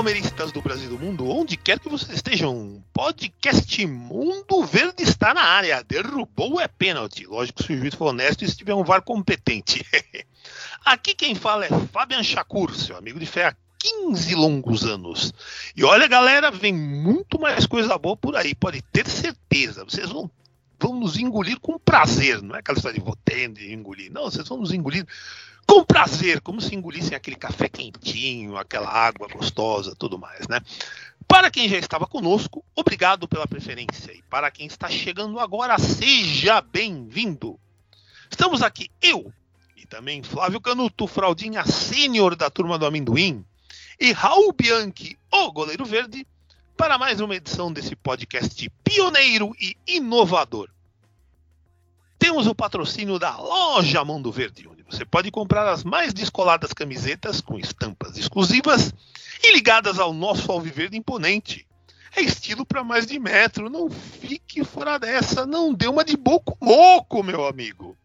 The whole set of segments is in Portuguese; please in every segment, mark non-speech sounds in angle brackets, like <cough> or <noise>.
Palmeiristas do Brasil e do mundo, onde quer que vocês estejam, podcast Mundo Verde está na área. Derrubou é pênalti. Lógico, se o juiz for honesto e se tiver um VAR competente. <laughs> Aqui quem fala é Fabian Chacur, seu amigo de fé há 15 longos anos. E olha, galera, vem muito mais coisa boa por aí, pode ter certeza. Vocês vão, vão nos engolir com prazer, não é aquela história de vou tendo e engolir. Não, vocês vão nos engolir com prazer, como se engolissem aquele café quentinho, aquela água gostosa, tudo mais, né? Para quem já estava conosco, obrigado pela preferência. E para quem está chegando agora, seja bem-vindo. Estamos aqui, eu e também Flávio Canuto, fraldinha sênior da turma do amendoim, e Raul Bianchi, o goleiro verde, para mais uma edição desse podcast pioneiro e inovador. Temos o patrocínio da loja Mundo Verde, você pode comprar as mais descoladas camisetas com estampas exclusivas e ligadas ao nosso alviverde imponente. É estilo para mais de metro, não fique fora dessa, não dê uma de boco moco, meu amigo.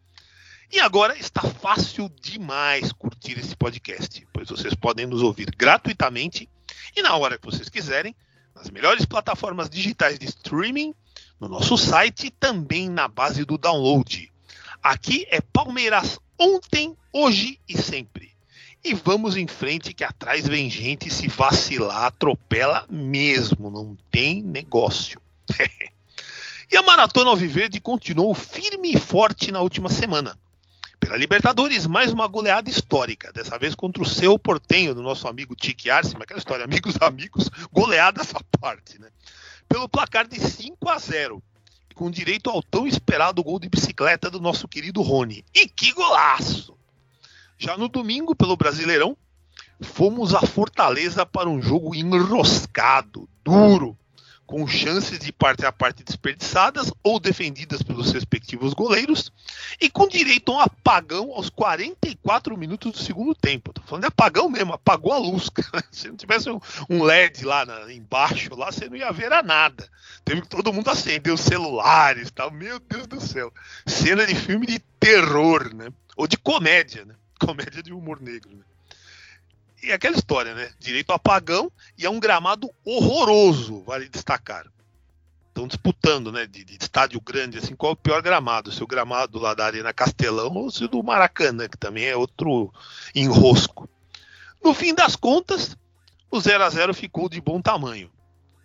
E agora está fácil demais curtir esse podcast, pois vocês podem nos ouvir gratuitamente e na hora que vocês quiserem, nas melhores plataformas digitais de streaming no nosso site e também na base do download. Aqui é Palmeiras ontem, hoje e sempre. E vamos em frente que atrás vem gente se vacilar, atropela mesmo, não tem negócio. <laughs> e a Maratona Alviverde continuou firme e forte na última semana. Pela Libertadores, mais uma goleada histórica, dessa vez contra o seu portenho, do nosso amigo Tique Arce, aquela história, amigos, <laughs> amigos, goleada essa parte, né? pelo placar de 5 a 0, com direito ao tão esperado gol de bicicleta do nosso querido Rony. E que golaço! Já no domingo, pelo Brasileirão, fomos a Fortaleza para um jogo enroscado, duro, com chances de parte a parte desperdiçadas ou defendidas pelos respectivos goleiros, e com direito a um apagão aos 44 minutos do segundo tempo. Tô falando de apagão mesmo, apagou a luz. <laughs> Se não tivesse um, LED lá na, embaixo, lá você não ia ver a nada. Teve que todo mundo acender os celulares tal. Meu Deus do céu. Cena de filme de terror, né? Ou de comédia, né? Comédia de humor negro, né? E aquela história, né? Direito ao apagão e é um gramado horroroso, vale destacar. Estão disputando, né? De, de, estádio grande, assim, qual é o pior gramado? Se o gramado lá da Arena Castelão ou se do Maracanã, que também é outro enrosco. No fim das contas, o 0 a 0 ficou de bom tamanho.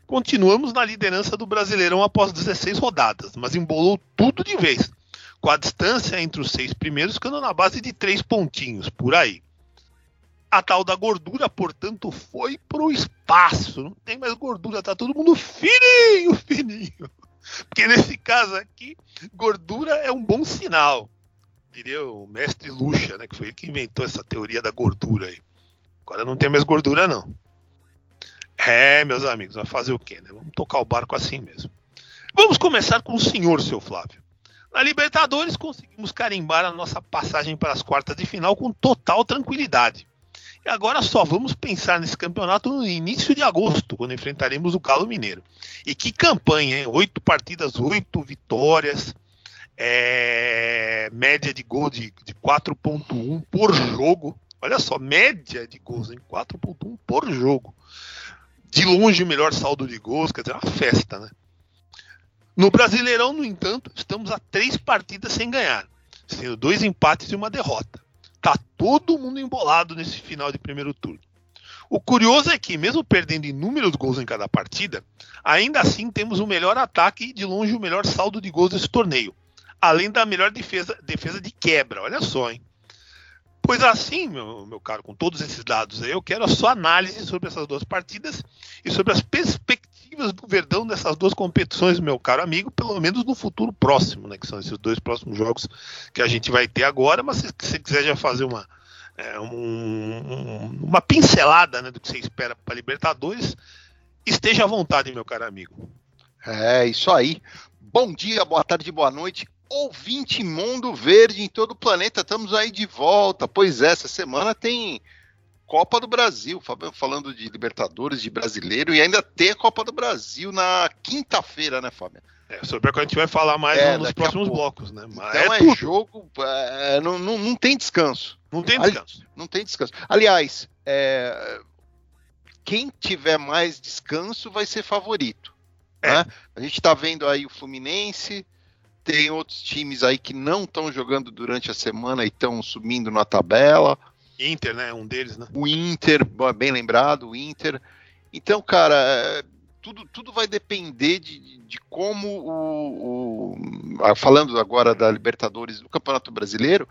Continuamos na liderança do Brasileirão após 16 rodadas, mas embolou tudo de vez, com a distância entre os seis primeiros ficando na base de três pontinhos, por aí. A tal da gordura, portanto, foi pro espaço. Não tem mais gordura, tá todo mundo fininho, fininho. Porque nesse caso aqui, gordura é um bom sinal. Diria o mestre Lucha, né? Que foi ele que inventou essa teoria da gordura aí. Agora não tem mais gordura, não. É, meus amigos, vai fazer o quê, né? Vamos tocar o barco assim mesmo. Vamos começar com o senhor, seu Flávio. Na Libertadores, conseguimos carimbar a nossa passagem para as quartas de final com total tranquilidade. E agora só vamos pensar nesse campeonato no início de agosto, quando enfrentaremos o Galo Mineiro. E que campanha, hein? Oito partidas, oito vitórias, é... média de gol de, de 4.1 por jogo. Olha só, média de gols em 4.1 por jogo. De longe o melhor saldo de gols, quer dizer, uma festa, né? No Brasileirão, no entanto, estamos a três partidas sem ganhar, sendo dois empates e uma derrota. Tá todo mundo embolado nesse final de primeiro turno. O curioso é que, mesmo perdendo inúmeros gols em cada partida, ainda assim temos o melhor ataque e de longe o melhor saldo de gols desse torneio, além da melhor defesa, defesa de quebra. Olha só, hein? Pois assim, meu, meu caro, com todos esses dados aí, eu quero a sua análise sobre essas duas partidas e sobre as perspectivas perspectivas do Verdão nessas duas competições, meu caro amigo, pelo menos no futuro próximo, né? Que são esses dois próximos jogos que a gente vai ter agora, mas se você quiser já fazer uma, é, um, uma pincelada né, do que você espera para Libertadores, esteja à vontade, meu caro amigo. É, isso aí. Bom dia, boa tarde, boa noite. Ouvinte Mundo Verde em todo o planeta, estamos aí de volta. Pois é, essa semana tem Copa do Brasil, falando de Libertadores, de brasileiro, e ainda tem a Copa do Brasil na quinta-feira, né, Fábio? É, sobre a que a gente vai falar mais é, nos próximos blocos, né? Mas então é, é jogo, é, não, não, não, tem descanso. Não tem descanso. Não tem descanso. Aliás, é, quem tiver mais descanso vai ser favorito. É. Né? A gente está vendo aí o Fluminense, tem outros times aí que não estão jogando durante a semana e estão subindo na tabela. Inter, né? Um deles, né? O Inter, bem lembrado, o Inter. Então, cara, é, tudo, tudo vai depender de, de como o, o, Falando agora da Libertadores do Campeonato Brasileiro,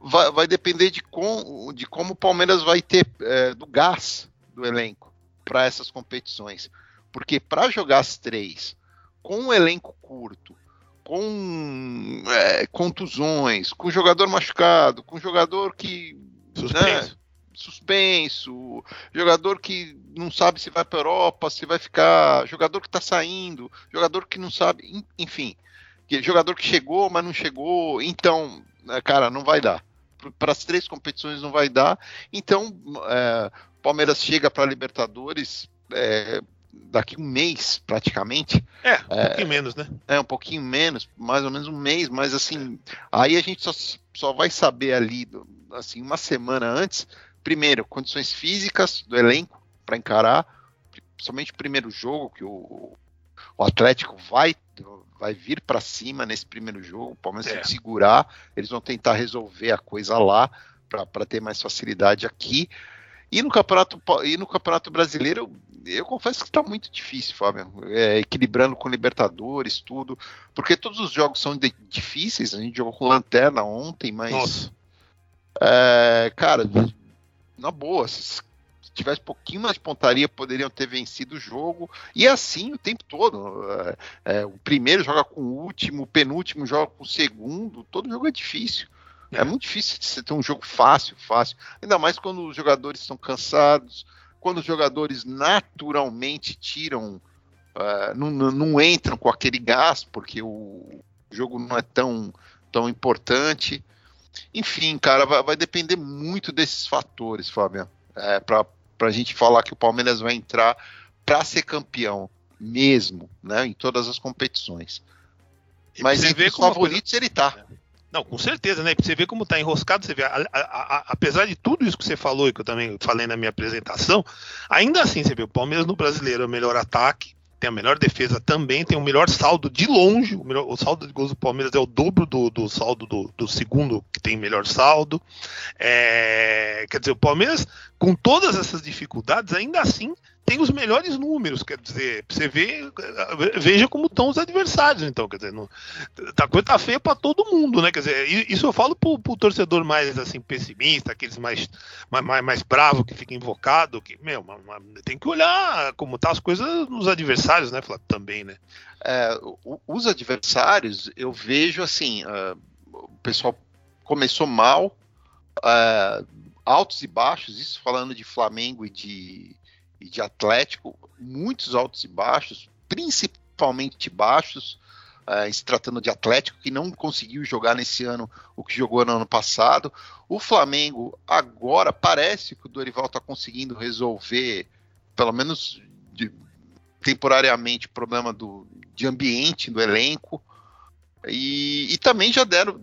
vai, vai depender de, com, de como o Palmeiras vai ter é, do gás do elenco para essas competições. Porque para jogar as três com um elenco curto, com é, contusões, com jogador machucado, com jogador que Suspenso. Né? Suspenso, jogador que não sabe se vai para Europa, se vai ficar, jogador que está saindo, jogador que não sabe, enfim, jogador que chegou, mas não chegou, então, né, cara, não vai dar. Para as três competições não vai dar. Então, é, Palmeiras chega para Libertadores é, daqui um mês, praticamente. É, um é, pouquinho menos, né? É, um pouquinho menos, mais ou menos um mês, mas assim, aí a gente só, só vai saber ali assim, uma semana antes, primeiro, condições físicas do elenco para encarar, somente o primeiro jogo que o, o Atlético vai vai vir para cima nesse primeiro jogo, o Palmeiras é. tem que segurar, eles vão tentar resolver a coisa lá para ter mais facilidade aqui. E no campeonato e no campeonato brasileiro, eu, confesso que está muito difícil, Fábio, é, equilibrando com Libertadores, tudo, porque todos os jogos são de, difíceis. A gente jogou com lanterna ontem, mas Nossa. É, cara, na boa, se tivesse um pouquinho mais de pontaria, poderiam ter vencido o jogo. E é assim o tempo todo. É, é, o primeiro joga com o último, o penúltimo joga com o segundo. Todo jogo é difícil. É, é muito difícil de você ter um jogo fácil, fácil. Ainda mais quando os jogadores estão cansados, quando os jogadores naturalmente tiram, uh, não, não, entram com aquele gás, porque o jogo não é tão, tão importante. Enfim, cara, vai, vai depender muito desses fatores, Fábio. É, para a gente falar que o Palmeiras vai entrar para ser campeão mesmo, né, em todas as competições. Mas entre os favoritos coisa... ele tá. Não, com certeza, né? Você ver como tá enroscado, você vê, a, a, a, apesar de tudo isso que você falou e que eu também falei na minha apresentação, ainda assim, você vê, o Palmeiras no brasileiro é o melhor ataque, tem a melhor defesa também, tem o melhor saldo de longe. O, melhor, o saldo de gols do Palmeiras é o dobro do, do saldo do, do, segundo, que tem melhor saldo. É, quer dizer, o Palmeiras, com todas essas dificuldades, ainda assim tem os melhores números, quer dizer, você vê, veja como estão os adversários, então, quer dizer, não, a coisa tá feia para todo mundo, né? Quer dizer, isso eu falo pro, pro torcedor mais assim pessimista, aqueles mais mais, mais bravo que fica invocado, que meu, tem que olhar como tá as coisas nos adversários, né, Flávio, também, né? É, os adversários, eu vejo assim, uh, o pessoal começou mal, uh, altos e baixos, isso falando de Flamengo e de e de Atlético, muitos altos e baixos, principalmente baixos, uh, se tratando de Atlético, que não conseguiu jogar nesse ano o que jogou no ano passado. O Flamengo, agora, parece que o Dorival está conseguindo resolver, pelo menos de, temporariamente, o problema do, de ambiente do elenco. E, e também já deram,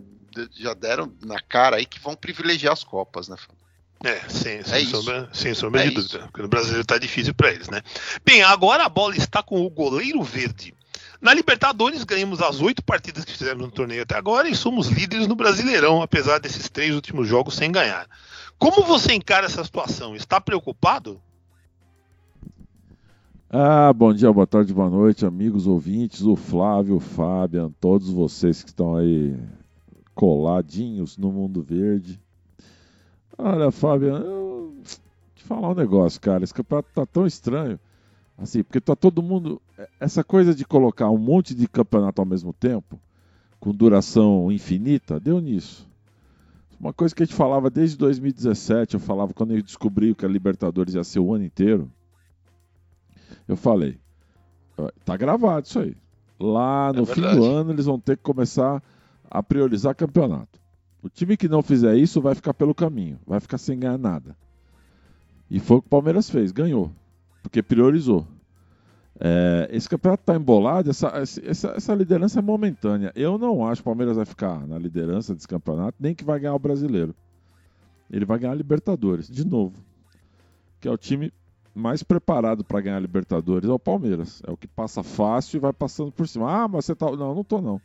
já deram na cara aí que vão privilegiar as Copas, né, Fábio? É, sem, sem, é sombra, sem sombra é de dúvida. Porque no Brasil está difícil para eles, né? Bem, agora a bola está com o goleiro verde. Na Libertadores ganhamos as oito partidas que fizemos no torneio até agora e somos líderes no Brasileirão, apesar desses três últimos jogos sem ganhar. Como você encara essa situação? Está preocupado? Ah, bom dia, boa tarde, boa noite, amigos ouvintes, o Flávio, o Fabian, todos vocês que estão aí coladinhos no mundo verde. Olha, Fábio, eu te falar um negócio, cara. Esse campeonato tá tão estranho. Assim, porque tá todo mundo. Essa coisa de colocar um monte de campeonato ao mesmo tempo, com duração infinita, deu nisso. Uma coisa que a gente falava desde 2017, eu falava quando eu descobri que a Libertadores ia ser o ano inteiro. Eu falei, tá gravado isso aí. Lá no é fim do ano eles vão ter que começar a priorizar campeonato. O time que não fizer isso vai ficar pelo caminho, vai ficar sem ganhar nada. E foi o que o Palmeiras fez, ganhou porque priorizou. É, esse campeonato está embolado, essa, essa, essa, liderança é momentânea. Eu não acho que o Palmeiras vai ficar na liderança desse campeonato, nem que vai ganhar o brasileiro. Ele vai ganhar a Libertadores, de novo. Que é o time mais preparado para ganhar a Libertadores, é o Palmeiras. É o que passa fácil e vai passando por cima. Ah, mas você tá. Não, não tô não.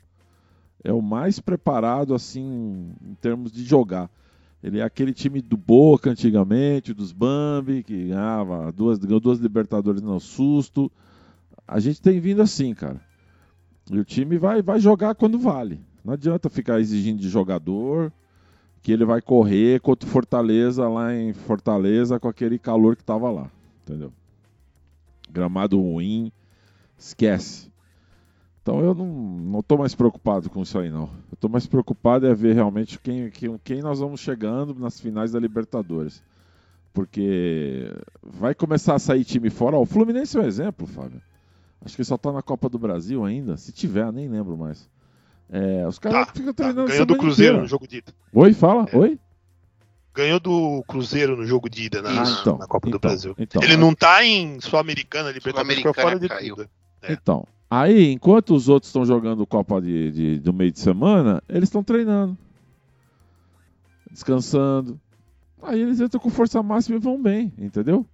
É o mais preparado, assim, em termos de jogar. Ele é aquele time do Boca antigamente, dos Bambi, que ganhava duas, ganhou duas Libertadores no susto. A gente tem vindo assim, cara. E o time vai, vai jogar quando vale. Não adianta ficar exigindo de jogador que ele vai correr contra o Fortaleza lá em Fortaleza com aquele calor que tava lá. Entendeu? Gramado ruim, esquece. Então eu não, não tô mais preocupado com isso aí, não. Eu tô mais preocupado é ver realmente quem, quem, quem nós vamos chegando nas finais da Libertadores. Porque vai começar a sair time fora. Ó, o Fluminense é um exemplo, Fábio. Acho que só tá na Copa do Brasil ainda. Se tiver, nem lembro mais. É, os caras tá, ficam tá. treinando. Ganhou do Cruzeiro inteira. no jogo de ida. Oi, fala. É. Oi? Ganhou do Cruzeiro no jogo de ida na, ah, então, na Copa então, do Brasil. Então, Ele não tá em Sul-Americana, Libertadores, Sul fora de caiu. tudo. É. Então, Aí, enquanto os outros estão jogando Copa de, de, do meio de semana, eles estão treinando, descansando. Aí eles entram com força máxima e vão bem, entendeu?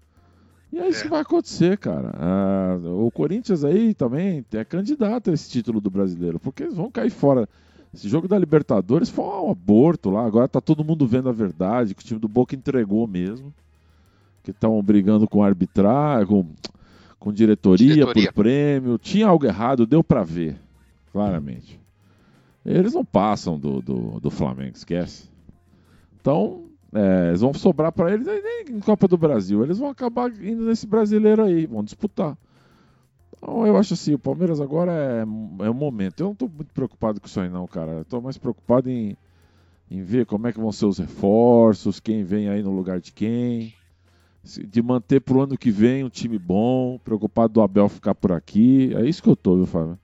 E é isso é. que vai acontecer, cara. Ah, o Corinthians aí também é candidato a esse título do brasileiro, porque eles vão cair fora. Esse jogo da Libertadores foi um aborto lá. Agora tá todo mundo vendo a verdade, que o time do Boca entregou mesmo. Que estão brigando com arbitragem, com com diretoria, diretoria, por prêmio. Tinha algo errado, deu para ver, claramente. Eles não passam do, do, do Flamengo, esquece. Então, é, eles vão sobrar para eles nem em Copa do Brasil. Eles vão acabar indo nesse brasileiro aí, vão disputar. Então, eu acho assim, o Palmeiras agora é, é o momento. Eu não estou muito preocupado com isso aí, não, cara. Estou mais preocupado em, em ver como é que vão ser os reforços, quem vem aí no lugar de quem de manter para o ano que vem um time bom, preocupado do Abel ficar por aqui. É isso que eu tô, viu, Fábio?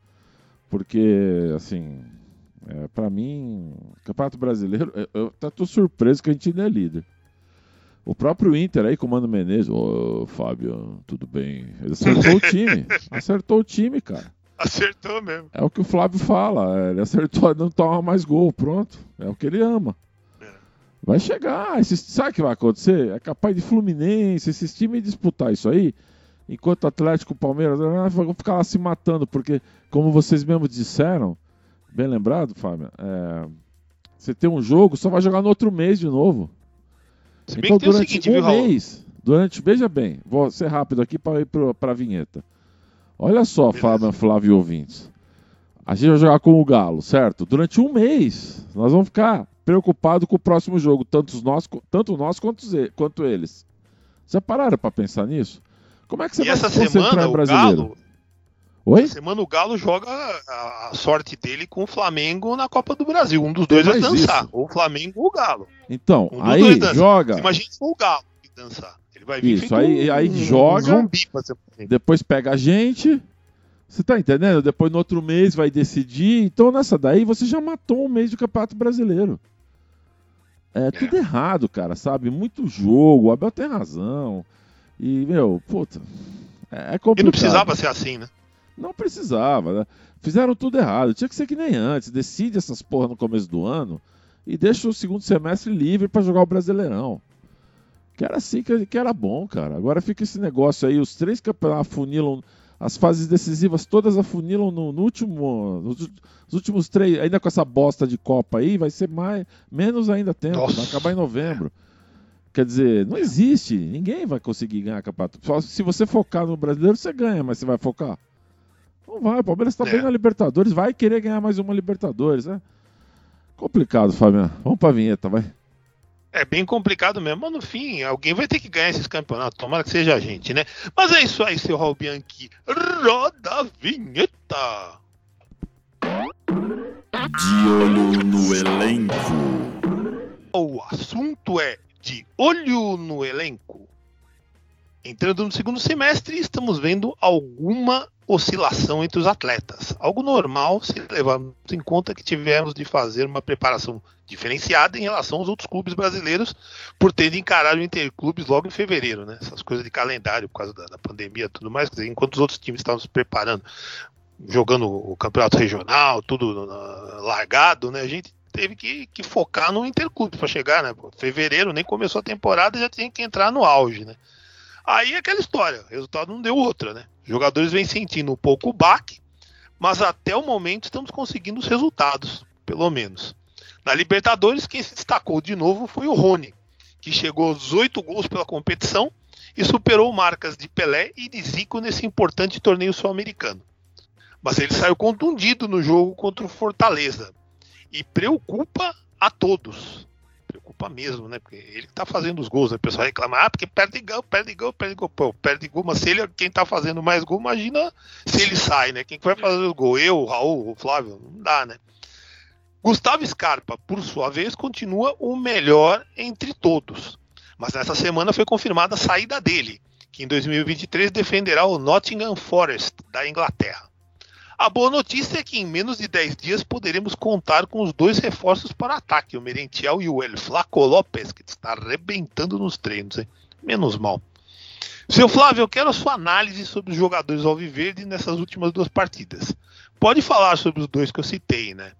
Porque, assim, é, para mim, Campeonato Brasileiro, eu, eu tá, tô surpreso que a gente ainda é líder. O próprio Inter aí, com o Mano Menezes, ô Fábio, tudo bem. Ele acertou o time. <laughs> Acertou o time, cara. Acertou mesmo. É o que o Flávio fala. Ele acertou, não toma mais gol, pronto. É o que ele ama. Vai chegar. Esses, sabe o que vai acontecer? É capaz de Fluminense, esses times disputar isso aí. Enquanto Atlético Palmeiras ah, vão ficar lá se matando, porque, como vocês mesmos disseram, bem lembrado, Fábio, é, você tem um jogo, só vai jogar no outro mês de novo. Se então, durante seguinte, um mês, durante, veja bem, vou ser rápido aqui para ir para a vinheta. Olha só, Fábio, Flávio ouvintes. A gente vai jogar com o Galo, certo? Durante um mês, nós vamos ficar preocupado com o próximo jogo, tanto nós, tanto nós quanto, quanto eles. Já pararam para pensar nisso? Como é que você e vai essa se concentrar semana, em brasileiro? Galo, Oi? Essa semana o Galo joga a, sorte dele com o Flamengo na Copa do Brasil. Um dos dois vai dançar. Isso. Ou o Flamengo ou o Galo. Então, um aí joga. Imagina se for o Galo que dançar. Ele vai vir Isso, aí, um, aí joga. Um zumbi, depois pega a gente. Você tá entendendo? Depois no outro mês vai decidir. Então nessa daí você já matou um mês de Campeonato Brasileiro. É tudo errado, cara, sabe? Muito jogo, o Abel tem razão. E, meu, puta. É complicado. E não precisava ser assim, né? Não precisava, né? Fizeram tudo errado. Tinha que ser que nem antes. Decide essas porra no começo do ano e deixa o segundo semestre livre para jogar o Brasileirão. Que era assim que, que era bom, cara. Agora fica esse negócio aí, os três campeonatos funilam as fases decisivas todas afunilam no, no último. Nos, nos, últimos três, ainda com essa bosta de Copa aí, vai ser mais, menos ainda tempo. Nossa. Vai acabar em novembro. Quer dizer, não existe. Ninguém vai conseguir ganhar campeonato. Só se você focar no brasileiro, você ganha, mas você vai focar? Não vai. O Palmeiras está é. bem na Libertadores, vai querer ganhar mais uma Libertadores, né? Complicado, Fabiano. Vamos pra vinheta, vai. É bem complicado mesmo, mas no fim, alguém vai ter que ganhar esses campeonatos. Tomara que seja a gente, né? Mas é isso aí, seu Raul Bianchi. Roda a vinheta! De olho no elenco. O assunto é de olho no elenco. Entrando no segundo semestre, estamos vendo alguma oscilação entre os atletas. Algo normal se levarmos em conta que tivemos de fazer uma preparação diferenciada em relação aos outros clubes brasileiros por terem encarado o Interclubes logo em fevereiro, né? Essas coisas de calendário por causa da, da pandemia e tudo mais, dizer, enquanto os outros times estavam se preparando, jogando o campeonato regional, tudo uh, largado, né? A gente teve que, que focar no Interclubes para chegar, né? Fevereiro nem começou a temporada, já tinha que entrar no auge, né? Aí é aquela história, o resultado não deu outra, né? Os jogadores vêm sentindo um pouco o baque, mas até o momento estamos conseguindo os resultados, pelo menos. Na Libertadores, quem se destacou de novo foi o Rony, que chegou aos oito gols pela competição e superou marcas de Pelé e de Zico nesse importante torneio sul-americano. Mas ele saiu contundido no jogo contra o Fortaleza e preocupa a todos preocupa mesmo, né? Porque ele que tá fazendo os gols, né? O pessoal reclama, ah, porque perde gol, perde gol, perde gol. Pô, perde gol, mas se ele é quem tá fazendo mais gol, imagina se ele sai, né? Quem vai fazer o gol? Eu, o Raul, o Flávio? Não dá, né? Gustavo Scarpa, por sua vez, continua o melhor entre todos. Mas nessa semana foi confirmada a saída dele, que em 2023 defenderá o Nottingham Forest, da Inglaterra. A boa notícia é que em menos de 10 dias poderemos contar com os dois reforços para ataque, o Merentiel e o El Flaco Lopes, que está arrebentando nos treinos. Hein? Menos mal. Seu Flávio, eu quero a sua análise sobre os jogadores alviverde nessas últimas duas partidas. Pode falar sobre os dois que eu citei, né?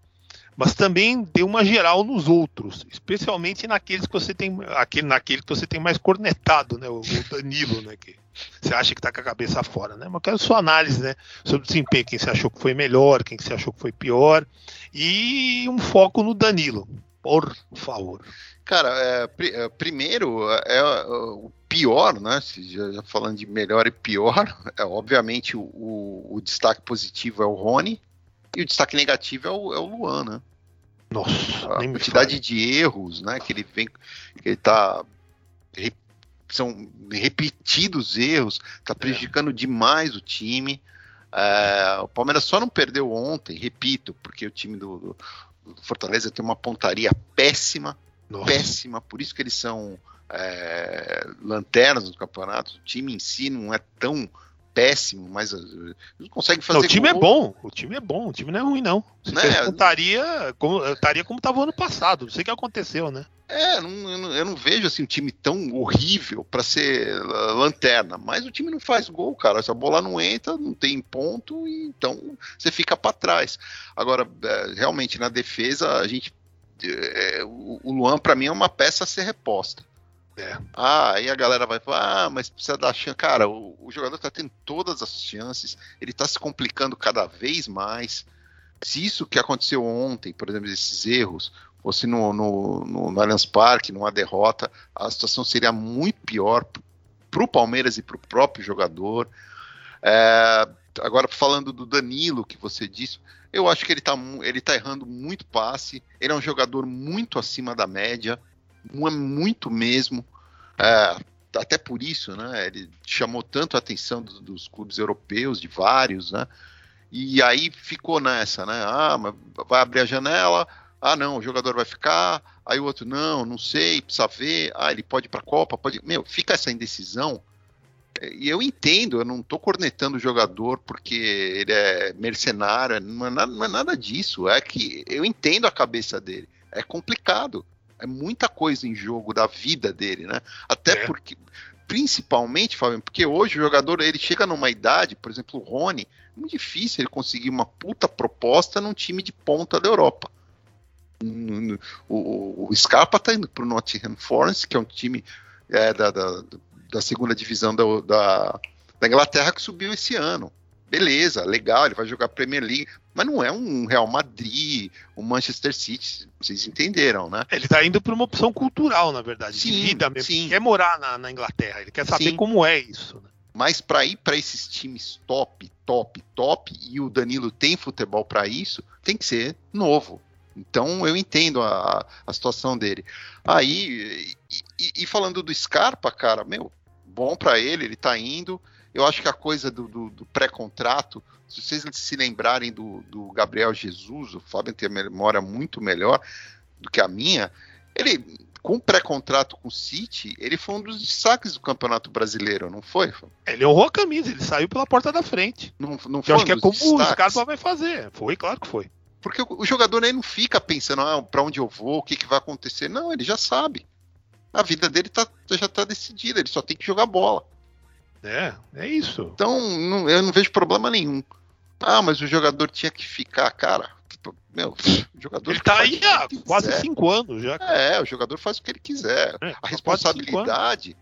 Mas também dê uma geral nos outros, especialmente naqueles que você tem, aquele, naquele que você tem mais cornetado, né? O, o Danilo, né? Que você acha que está com a cabeça fora, né? Mas eu quero sua análise, né? Sobre o desempenho, quem você achou que foi melhor, quem você achou que foi pior, e um foco no Danilo, por favor. Cara, é, pr é, primeiro, é, é, o pior, né? Já, já, falando de melhor e pior, <laughs> é obviamente o, o, o, destaque positivo é o Rony e o destaque negativo é o, é o Luan, né? Nossa, a quantidade de erros, né? Que ele vem, que ele tá são repetidos erros, está prejudicando é. demais o time. É, o Palmeiras só não perdeu ontem, repito, porque o time do, do Fortaleza tem uma pontaria péssima, Nossa. péssima, por isso que eles são é, lanternas no campeonato. O time em si não é tão péssimo, mas não consegue fazer. Não, o time é gol. é bom, o time é bom, o time não é ruim, não. Se né? estaria como, estaria como estava ano passado, não sei o que aconteceu, né? É, não, eu, não, eu, não, vejo assim um time tão horrível para ser lanterna, mas o time não faz gol, cara. Se a bola não entra, não tem ponto, e então você fica para trás. Agora, é, realmente na defesa, a gente é, o Luan para mim é uma peça a ser reposta. É. Ah, aí a galera vai falar, ah, mas precisa dar chance. Cara, o, o jogador tá tendo todas as chances, ele tá se complicando cada vez mais. Se isso que aconteceu ontem, por exemplo, esses erros, fosse no, no, no, no Allianz Parque, numa derrota, a situação seria muito pior para o Palmeiras e para o próprio jogador. É, agora, falando do Danilo, que você disse, eu acho que ele está ele tá errando muito passe, ele é um jogador muito acima da média, muito mesmo. É, até por isso, né? Ele chamou tanto a atenção dos, dos, clubes europeus, de vários, né? E aí ficou nessa, né? Ah, vai abrir a janela. Ah, não, o jogador vai ficar. Aí o outro, não, não sei, precisa ver. Ah, ele pode ir para a Copa, pode. Meu, fica essa indecisão. E eu entendo, eu não estou cornetando o jogador porque ele é mercenário, não é, nada, não é nada disso. É que eu entendo a cabeça dele. É complicado é muita coisa em jogo da vida dele, né? Até é. porque, principalmente, Fábio, porque hoje o jogador ele chega numa idade, por exemplo, o Rony, é muito difícil ele conseguir uma puta proposta num time de ponta da Europa. O, o Scarpa tá indo pro Nottingham Forest, que é um time é, da, da, da, segunda divisão da, da, da Inglaterra que subiu esse ano beleza, legal, ele vai jogar Premier League, mas não é um Real Madrid, um Manchester City, vocês entenderam, né? Ele tá indo para uma opção cultural, na verdade, sim, de vida mesmo. Sim. Ele quer morar na, na, Inglaterra, ele quer saber sim. como é isso. Né? Mas para ir para esses times top, top, top, e o Danilo tem futebol para isso, tem que ser novo. Então eu entendo a, a situação dele. Aí, e, e, falando do Scarpa, cara, meu, bom para ele, ele tá indo. Eu acho que a coisa do, do, do pré-contrato, se vocês se lembrarem do, do Gabriel Jesus, o Fábio tem a memória muito melhor do que a minha, ele, com pré-contrato com o City, ele foi um dos destaques do Campeonato Brasileiro, não foi? Ele honrou a camisa, ele saiu pela porta da frente. Não, não foi Eu acho que é como destaques. o Scarpa vai fazer. Foi, claro que foi. Porque o, jogador aí não fica pensando ah, para onde eu vou, o que, que vai acontecer. Não, ele já sabe. A vida dele tá, já está decidida, ele só tem que jogar bola. É, é isso. Então, não, eu não vejo problema nenhum. Ah, mas o jogador tinha que ficar, cara. Meu, o jogador. Ele tá aí há quase cinco anos já. É, o jogador faz o que ele quiser. É, a responsabilidade.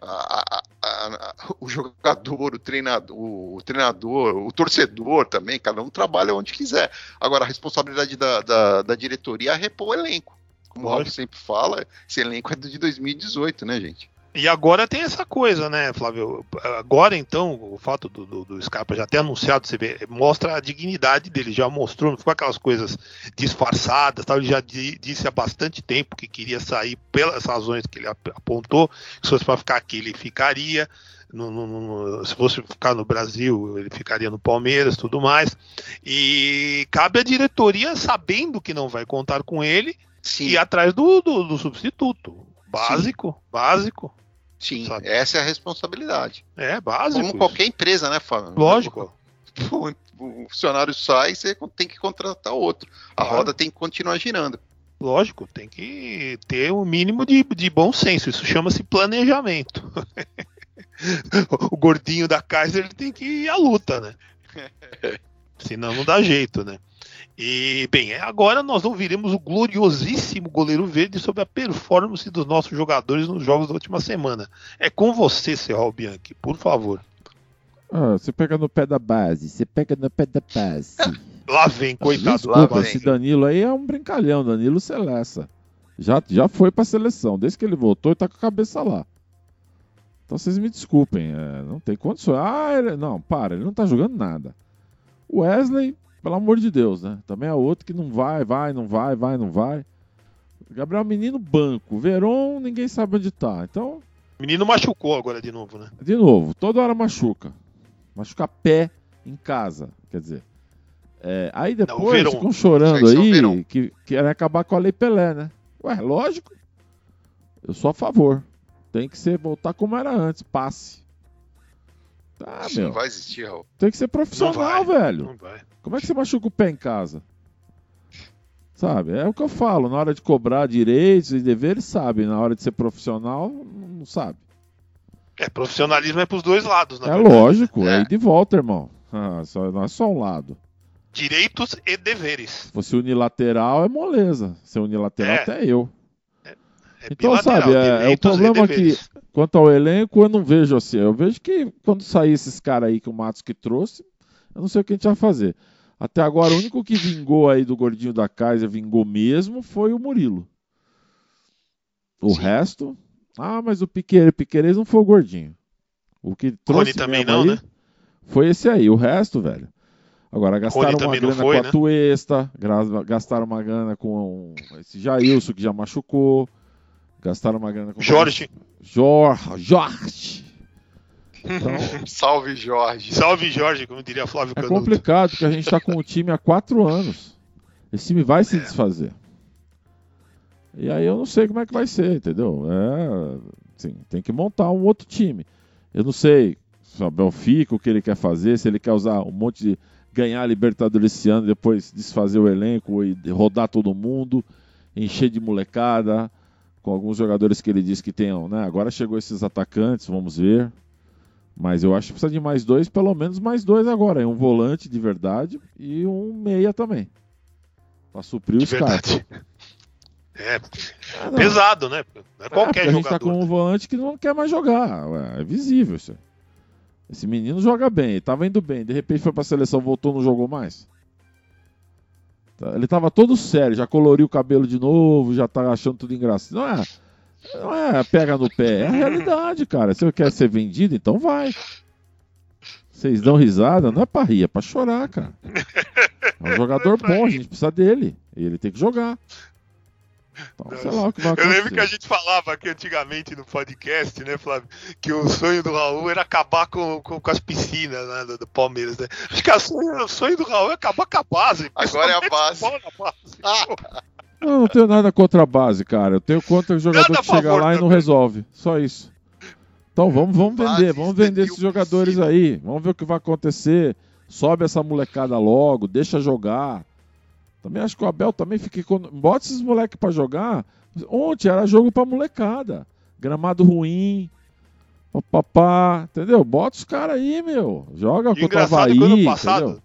A, a, a, o jogador, o treinador, o treinador, o torcedor também, cada um trabalha onde quiser. Agora, a responsabilidade da, da, da diretoria é repor o elenco. Como o Rob sempre fala, esse elenco é de 2018, né, gente? E agora tem essa coisa, né, Flávio? Agora, então, o fato do, do, do Scarpa já ter anunciado, você vê, mostra a dignidade dele, já mostrou, não ficou aquelas coisas disfarçadas, tal. ele já disse há bastante tempo que queria sair pelas razões que ele apontou, se fosse para ficar aqui, ele ficaria. No, no, no, se fosse ficar no Brasil, ele ficaria no Palmeiras tudo mais. E cabe à diretoria, sabendo que não vai contar com ele, Sim. ir atrás do, do, do substituto. Básico, Sim. básico. Sim, sabe? essa é a responsabilidade. É, básico. Como qualquer empresa, né, Fábio? Lógico. O, <laughs> o funcionário sai, você tem que contratar outro. A claro. roda tem que continuar girando. Lógico, tem que ter o um mínimo de, de bom senso. Isso chama-se planejamento. <laughs> o gordinho da Kaiser tem que ir à luta, né? <laughs> Senão não dá jeito, né? E, bem, agora nós ouviremos o gloriosíssimo goleiro verde sobre a performance dos nossos jogadores nos jogos da última semana. É com você, Serral Bianchi, por favor. Ah, você pega no pé da base, você pega no pé da base. <laughs> Lá vem, coitado. Desculpa, lá vem. esse Danilo aí é um brincalhão, Danilo Celessa. Já, já foi pra seleção, desde que ele voltou, ele tá com a cabeça lá. Então vocês me desculpem, é, não tem condições. Ah, ele, não, para, ele não tá jogando nada. Wesley, pelo amor de Deus, né? Também é outro que não vai, vai, não vai, vai, não vai. Gabriel Menino, banco. Veron, ninguém sabe onde tá. Então. Menino machucou agora de novo, né? De novo, toda hora machuca. Machuca pé em casa, quer dizer. É, aí depois não, ficam chorando aí que querem acabar com a Lei Pelé, né? Ué, lógico. Eu sou a favor. Tem que ser voltar como era antes, passe. Tá, Isso meu. não vai existir, Raul. Tem que ser profissional, velho. Não vai. Como é que você machuca o pé em casa? Sabe? É o que eu falo. Na hora de cobrar direitos e deveres, sabe. Na hora de ser profissional, não sabe. É, profissionalismo é pros dois lados, né? É verdade. lógico, é. é de volta, irmão. Ah, só, não é só um lado. Direitos e deveres. Se fosse unilateral, é moleza. Se é unilateral, é. até eu. É, então, sabe, é, é, o problema que, quanto ao elenco, eu não vejo assim. Eu vejo que quando sair esses caras aí que o Matos que trouxe, eu não sei o que a gente vai fazer. Até agora, o único que vingou aí do gordinho da Kaiser, vingou mesmo, foi o Murilo. O Sim. resto. Ah, mas o Piqueires, Piqueires não foi o gordinho. O que trouxe também não, aí, né? Foi esse aí. O resto, velho. Agora, gastaram uma grana foi, com a né? Tuesta, gastaram uma grana com esse Jailson que já machucou, gastaram uma grana com. Jorge. Jorge. Jorge. <laughs> Então, Salve Jorge. Salve Jorge, como diria Flávio É complicado, porque a gente está com o time há quatro anos. Esse time vai se é. desfazer. E aí eu não sei como é que vai ser, entendeu? É, assim, tem que montar um outro time. Eu não sei se o Benfica, o que ele quer fazer, se ele quer usar um monte de ganhar a Libertadores esse ano, depois desfazer o elenco e rodar todo mundo, encher de molecada, com alguns jogadores que ele diz que tenham, né? Agora chegou esses atacantes, vamos ver. Mas eu acho que precisa de mais dois, pelo menos mais dois agora. Um volante de verdade e um meia também. Pra suprir os caras. <laughs> É, ah, pesado, né? Não é qualquer é, a gente tá com um volante que não quer mais jogar. É visível isso. Esse menino joga bem, tava indo bem. De repente foi pra seleção, voltou, não jogou mais. Ele tava todo sério, já coloriu o cabelo de novo, já tá achando tudo engraçado. Não é não é pega no pé, é a realidade, cara. Se você quer ser vendido, então vai. Vocês dão risada, não é pra rir, é pra chorar, cara. É um jogador <laughs> bom, a gente precisa dele. E ele tem que jogar. Então, sei lá o que vai Eu lembro que a gente falava aqui antigamente no podcast, né, Flávio? Que o sonho do Raul era acabar com, com, com as piscinas né, do, do Palmeiras, né? Acho que a sonho- o sonho do Raul é acabar com a base. Agora é a base. base. Ah, Eu não tenho nada contra a base, cara. Eu tenho contra o jogador Nada que chega favor lá e não resolve. Só isso. Então vamos, vamos vender, vamos vender esses jogadores aí. Vamos ver o que vai acontecer. Sobe essa molecada logo, deixa jogar. Também acho que o Abel também fica. Bota esses moleques pra jogar. Ontem era jogo pra molecada. Gramado ruim. Papá, entendeu? Bota os caras aí, meu. Joga E o contra o engraçado é Havaí, ano entendeu? passado,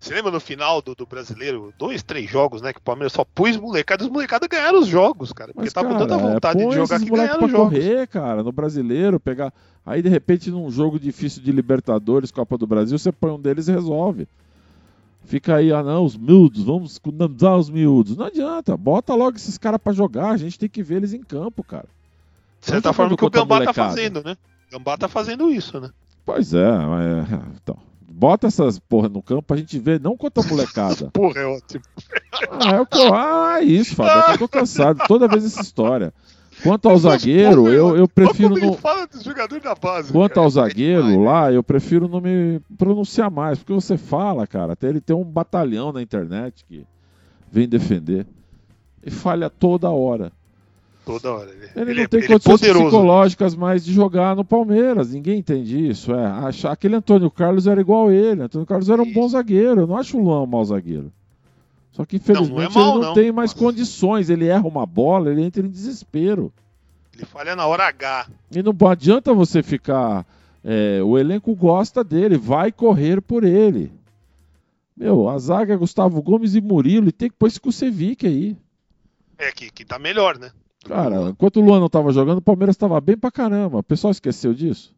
você lembra no final do, do brasileiro, dois, três jogos, né? Que o Palmeiras só pôs molecada e os molecadas ganharam os jogos, cara. Porque Mas, tava com tanta vontade é, de jogar que ganharam os jogos. correr, cara, no brasileiro, pegar. Aí, de repente, num jogo difícil de Libertadores, Copa do Brasil, você põe um deles e resolve. Fica aí, ah não, os miúdos, vamos dar os miúdos. Não adianta, bota logo esses caras pra jogar, a gente tem que ver eles em campo, cara. De certa forma que o Gambá tá fazendo, né? O Gambá tá fazendo isso, né? Pois é, mas, é, então. Bota essas porra no campo pra gente ver, não contra a molecada. <laughs> Porra, é ótimo. Ah, é eu- ah, isso, Fábio, é eu tô cansado. Toda vez essa história. Quanto ao zagueiro, eu, eu prefiro Como não. fala dos jogadores da base. Quanto cara. ao zagueiro lá, eu prefiro não me pronunciar mais, porque você fala, cara, até ele tem um batalhão na internet que vem defender e falha toda hora. Toda hora. Ele, Ele, ele não é, tem ele é condições poderoso. psicológicas mais de jogar no Palmeiras, ninguém entende isso. É, achar aquele Antônio Carlos era igual ele, Antônio Carlos era um bom zagueiro, eu não acho o Luan um mau zagueiro. Só que Não, não é infelizmente mau, ele não, não. tem mais Mas- condições, ele erra uma bola, ele entra em desespero. Ele falha na hora H. E não adianta você ficar. é, o elenco gosta dele, vai correr por ele. Meu, a zaga é Gustavo Gomes e Murilo, e tem que pôr esse Kusevic aí. É que, que tá melhor, né? Cara, enquanto o Luan não tava jogando, o Palmeiras tava bem pra caramba. O pessoal esqueceu disso.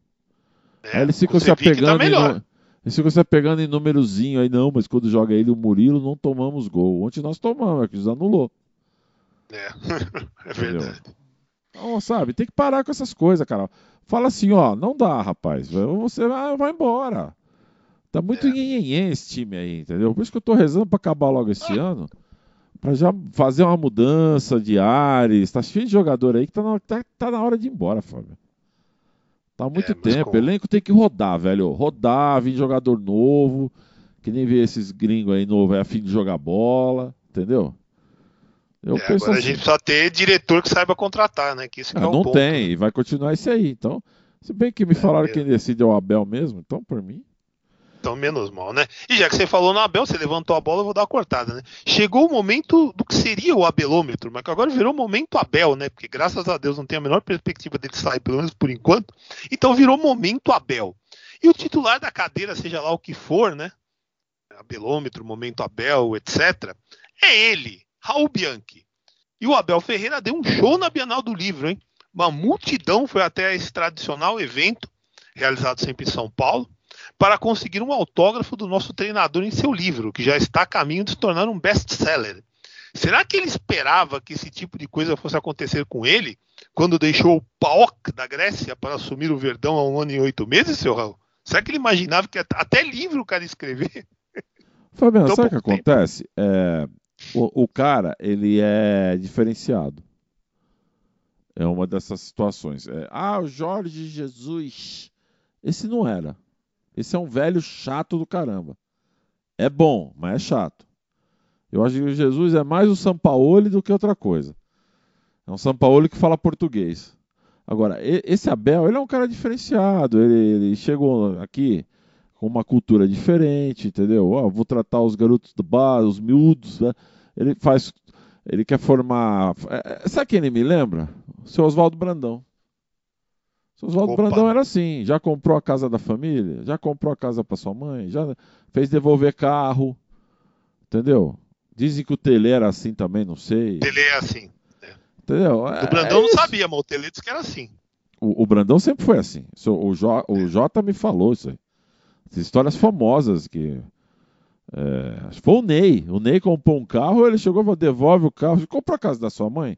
É, aí eles ficam se Cevic apegando. Tá melhor. Eles ficam se apegando em númerozinho aí, não, mas quando joga ele o Murilo, não tomamos gol. Ontem nós tomamos, é que anulou. É, <laughs> é verdade. Então, sabe, tem que parar com essas coisas, cara. Fala assim, ó, não dá, rapaz. Você vai, vai embora. Tá muito É. nhenhenhen esse time aí, entendeu? Por isso que eu tô rezando pra acabar logo esse ano. Pra já fazer uma mudança de ares. Tá cheio de jogador aí que tá na, tá, tá na hora de ir embora, Fábio. Tá há muito É, tempo. com- Elenco tem que rodar, velho. Rodar, vir jogador novo. Que nem ver esses gringos aí novo, é a fim de jogar bola, entendeu? Eu É, agora assim. a gente precisa ter diretor que saiba contratar, né? Que isso que Ah, é o não ponto. tem, e vai continuar esse aí. Então, se bem que me falaram que quem decide é o Abel mesmo, então por mim. Então, menos mal, né? E já que você falou no Abel, você levantou a bola, eu vou dar uma cortada, né? Chegou o momento do que seria o abelômetro, mas que agora virou momento Abel, né? Porque graças a Deus não tem a menor perspectiva dele sair, pelo menos por enquanto. Então virou momento Abel. E o titular da cadeira, seja lá o que for, né? Abelômetro, momento Abel, etc. É ele, Raul Bianchi. E o Abel Ferreira deu um show na Bienal do Livro, hein? Uma multidão foi até esse tradicional evento, realizado sempre em São Paulo para conseguir um autógrafo do nosso treinador em seu livro, que já está a caminho de se tornar um best-seller. Será que ele esperava que esse tipo de coisa fosse acontecer com ele quando deixou o PAOK da Grécia para assumir o Verdão há um ano e oito meses, seu Raul? Será que ele imaginava que até livro o cara ia escrever? <laughs> Fabiano, Então, sabe o que tempo. acontece? É, o, o cara, ele é diferenciado. É uma dessas situações. É, ah, o Jorge Jesus. Esse não era. Esse é um velho chato do caramba. É bom, mas é chato. Eu acho que o Jesus é mais o Sampaoli do que outra coisa. É um Sampaoli que fala português. Agora, esse Abel, ele é um cara diferenciado. Ele, ele chegou aqui com uma cultura diferente, entendeu? Ó, vou tratar os garotos do bar, os miúdos, né? Ele faz, ele quer formar. é, é, Sabe quem ele me lembra? O seu Oswaldo Brandão. O Oswaldo. Brandão era assim, já comprou a casa da família, já comprou a casa para sua mãe, já fez devolver carro, entendeu? Dizem que o Tele era assim também, não sei. Ele é assim. Entendeu? O É- Brandão é não sabia, mas o Tele disse que era assim. O, o Brandão sempre foi assim. O, Jo- o Jota me falou isso aí. As histórias famosas que. É, acho que foi o Ney. O Ney comprou um carro, ele chegou e falou: devolve o carro. Compra a casa da sua mãe?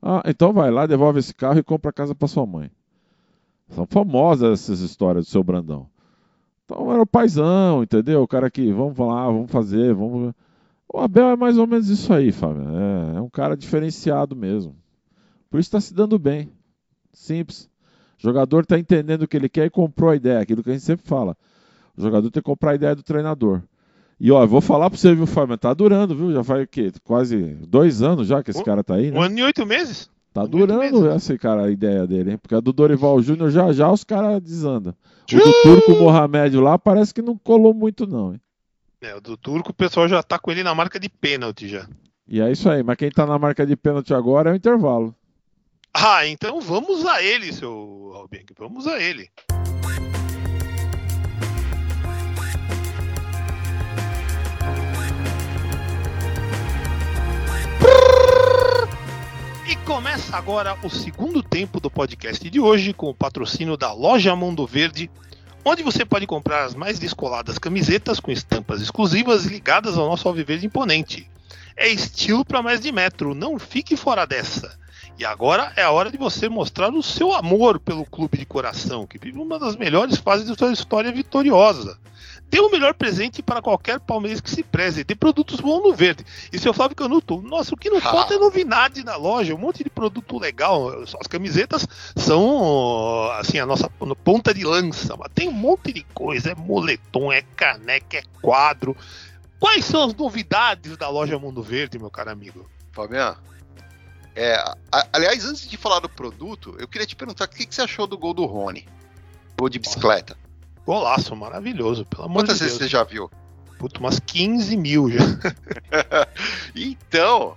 Ah, então vai lá, devolve esse carro e compra a casa para sua mãe. São famosas essas histórias do seu Brandão. Então era o paizão, entendeu? O cara que, vamos lá, vamos fazer, vamos. O Abel é mais ou menos isso aí, Fábio. É, é um cara diferenciado mesmo. Por isso está se dando bem. Simples. O jogador está entendendo o que ele quer e comprou a ideia, aquilo que a gente sempre fala. O jogador tem que comprar a ideia do treinador. E ó, eu vou falar para você, viu, Fábio? Tá durando, viu? Já faz o quê? Quase dois anos já que esse cara tá aí, né? Um ano e oito meses. Tá durando essa, cara, a ideia dele, hein? Porque a do Dorival Júnior já já os caras desandam. O do Turco Mohamed lá parece que não colou muito, não, hein? É, o do Turco o pessoal já tá com ele na marca de pênalti já. E é isso aí, mas quem tá na marca de pênalti agora é o intervalo. Ah, então vamos a ele, seu Albiang. Vamos a ele. Começa agora o segundo tempo do podcast de hoje com o patrocínio da Loja Mundo Verde, onde você pode comprar as mais descoladas camisetas com estampas exclusivas ligadas ao nosso alviverde imponente. É estilo para mais de metro, não fique fora dessa. E agora é a hora de você mostrar o seu amor pelo clube de coração, que vive uma das melhores fases de sua história vitoriosa. Dê o melhor presente para qualquer palmeirense que se preze. Dê produtos bons no verde. E seu Flávio Canuto, nossa, o que não falta é novidade na loja. Um monte de produto legal. As camisetas são, assim, a nossa ponta de lança. Mas tem um monte de coisa. É moletom, é caneca, é quadro. Quais são as novidades da loja Mundo Verde, meu caro amigo? Fabiano, é, a, aliás, antes de falar do produto, eu queria te perguntar o que, que você achou do gol do Rony? Gol de bicicleta. Golaço, maravilhoso, pelo amor Quantas de vezes Deus. você já viu? Puta, umas 15 mil já. <laughs> então,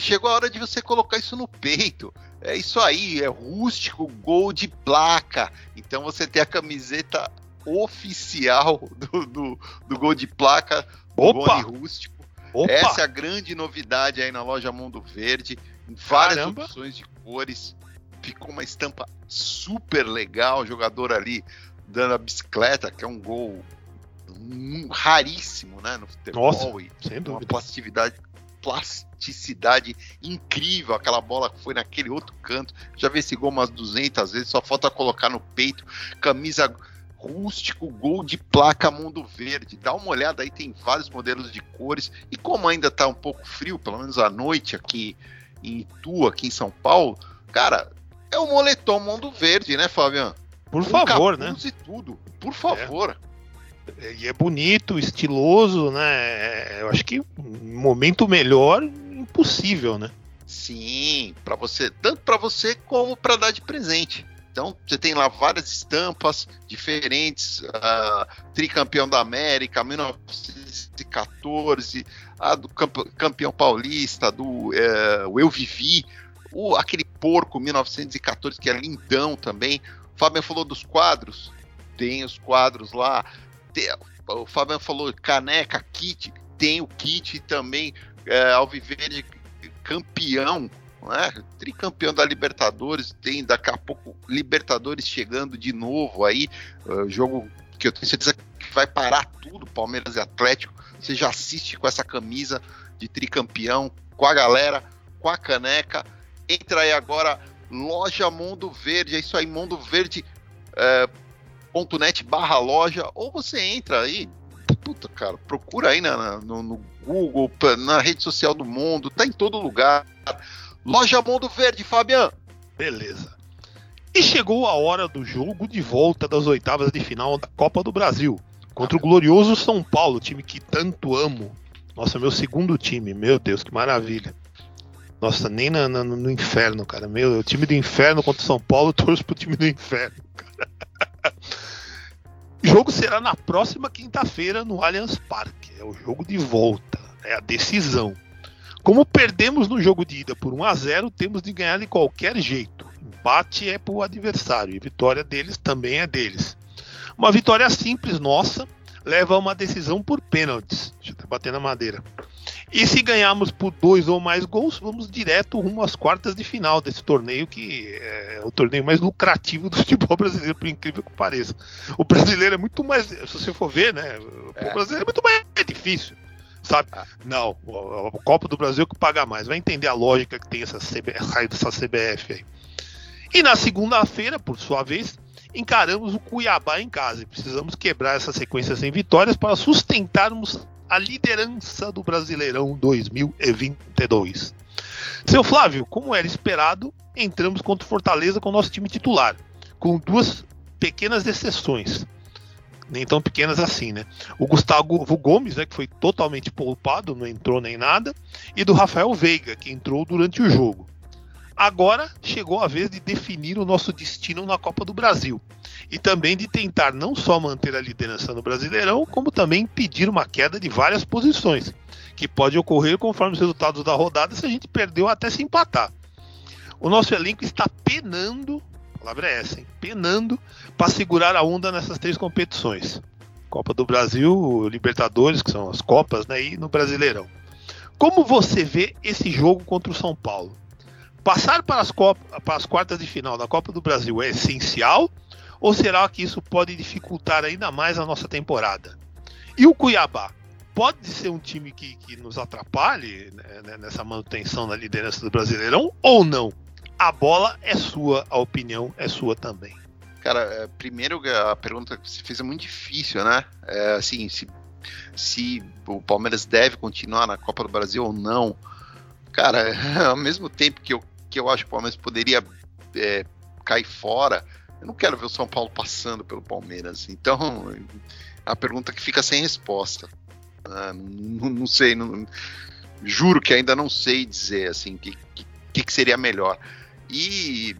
chegou a hora de você colocar isso no peito. É isso aí, é rústico, gol de placa. Então você tem a camiseta oficial do, do, do gol de placa do Opa! Rústico. Opa! Essa é a grande novidade aí na loja Mundo Verde. Em várias Caramba. opções de cores. Ficou uma estampa super legal. O jogador ali dando a bicicleta, que é um gol raríssimo né, no futebol. Nossa, e Sem uma plasticidade, plasticidade incrível. Aquela bola que foi naquele outro canto. Já vi esse gol umas 200 vezes. Só falta colocar no peito. Camisa rústico, gol de placa mundo verde. Dá uma olhada aí, tem vários modelos de cores. E como ainda tá um pouco frio, pelo menos à noite aqui em Itu, aqui em São Paulo, cara, é o moletom mundo verde, né, Fabiano? Por Com favor, né? e tudo. Por favor. E é bonito, estiloso, né? Eu acho que um momento melhor, impossível, né? Sim, para você, tanto para você como para dar de presente. Então você tem lá várias estampas diferentes, ah, tricampeão da América, 1914, a do campe- campeão paulista, do o Eu Vivi, o, aquele porco 1914 que é lindão também. O Fabian falou dos quadros, tem os quadros lá. Tem- o Fabian falou caneca, kit, tem o kit também, é, Alviverde campeão, né? tricampeão da Libertadores, tem daqui a pouco Libertadores chegando de novo aí, uh, jogo que eu tenho certeza que vai parar tudo, Palmeiras e Atlético, você já assiste com essa camisa de tricampeão, com a galera, com a caneca, entra aí agora, loja Mundo Verde, é isso aí, Mundo Verde, é, .net barra loja, ou você entra aí, puta, cara, procura aí na, na- no, no Google, na rede social do mundo, tá em todo lugar. Loja Mundo Verde, Fabian. Beleza. E chegou a hora do jogo de volta das oitavas de final da Copa do Brasil. Contra o glorioso São Paulo, time que tanto amo. Nossa, meu segundo time, meu Deus, que maravilha. Nossa, nem na- na- no inferno, cara. Meu, o time do inferno contra o São Paulo, <laughs> eu torço pro time do inferno, cara. O jogo será na próxima quinta-feira no Allianz Parque. É o jogo de volta, é a decisão. Como perdemos no jogo de ida por 1 a 0, temos de ganhar de qualquer jeito. Empate é pro adversário e vitória deles também é deles. Uma vitória simples nossa leva a uma decisão por pênaltis. Deixa eu até bater na madeira. E se ganharmos por dois ou mais gols, vamos direto rumo às quartas de final desse torneio, que é o torneio mais lucrativo do <laughs> futebol brasileiro, por incrível que pareça. O brasileiro é muito mais. Se você for ver, né? O É. brasileiro é muito mais difícil. Sabe? Ah. Não, o, o Copa do Brasil é que paga mais. Vai entender a lógica que tem essa, CB, dessa CBF aí. E na segunda-feira, por sua vez, encaramos o Cuiabá em casa. E precisamos quebrar essa sequência sem vitórias para sustentarmos a liderança do Brasileirão 2022. Seu Flávio, como era esperado, entramos contra o Fortaleza com o nosso time titular, com duas pequenas exceções. Nem tão pequenas assim, né? O Gustavo Gomes, né, que foi totalmente poupado, não entrou nem nada, e do Rafael Veiga, que entrou durante o jogo. Agora chegou a vez de definir o nosso destino na Copa do Brasil e também de tentar não só manter a liderança no Brasileirão, como também impedir uma queda de várias posições, que pode ocorrer conforme os resultados da rodada se a gente perdeu até se empatar. O nosso elenco está penando, a palavra é essa, hein? penando para segurar a onda nessas três competições. Copa do Brasil, Libertadores, que são as Copas, né, e no Brasileirão. Como você vê esse jogo contra o São Paulo? Passar para as, Copa, para as quartas de final da Copa do Brasil é essencial? Ou será que isso pode dificultar ainda mais a nossa temporada? E o Cuiabá? Pode ser um time que, que nos atrapalhe né, né nessa manutenção na liderança do Brasileirão ou não? A bola é sua, a opinião é sua também. Cara, é, primeiro a pergunta que você fez é muito difícil, né? É, assim, se, se o Palmeiras deve continuar na Copa do Brasil ou não. Cara, <laughs> ao mesmo tempo que eu que eu acho que o Palmeiras poderia é, cair fora, eu não quero ver o São Paulo passando pelo Palmeiras. Então, a pergunta que fica sem resposta. Ah, não, não, sei, não, juro que ainda não sei dizer assim que, que, que seria melhor. E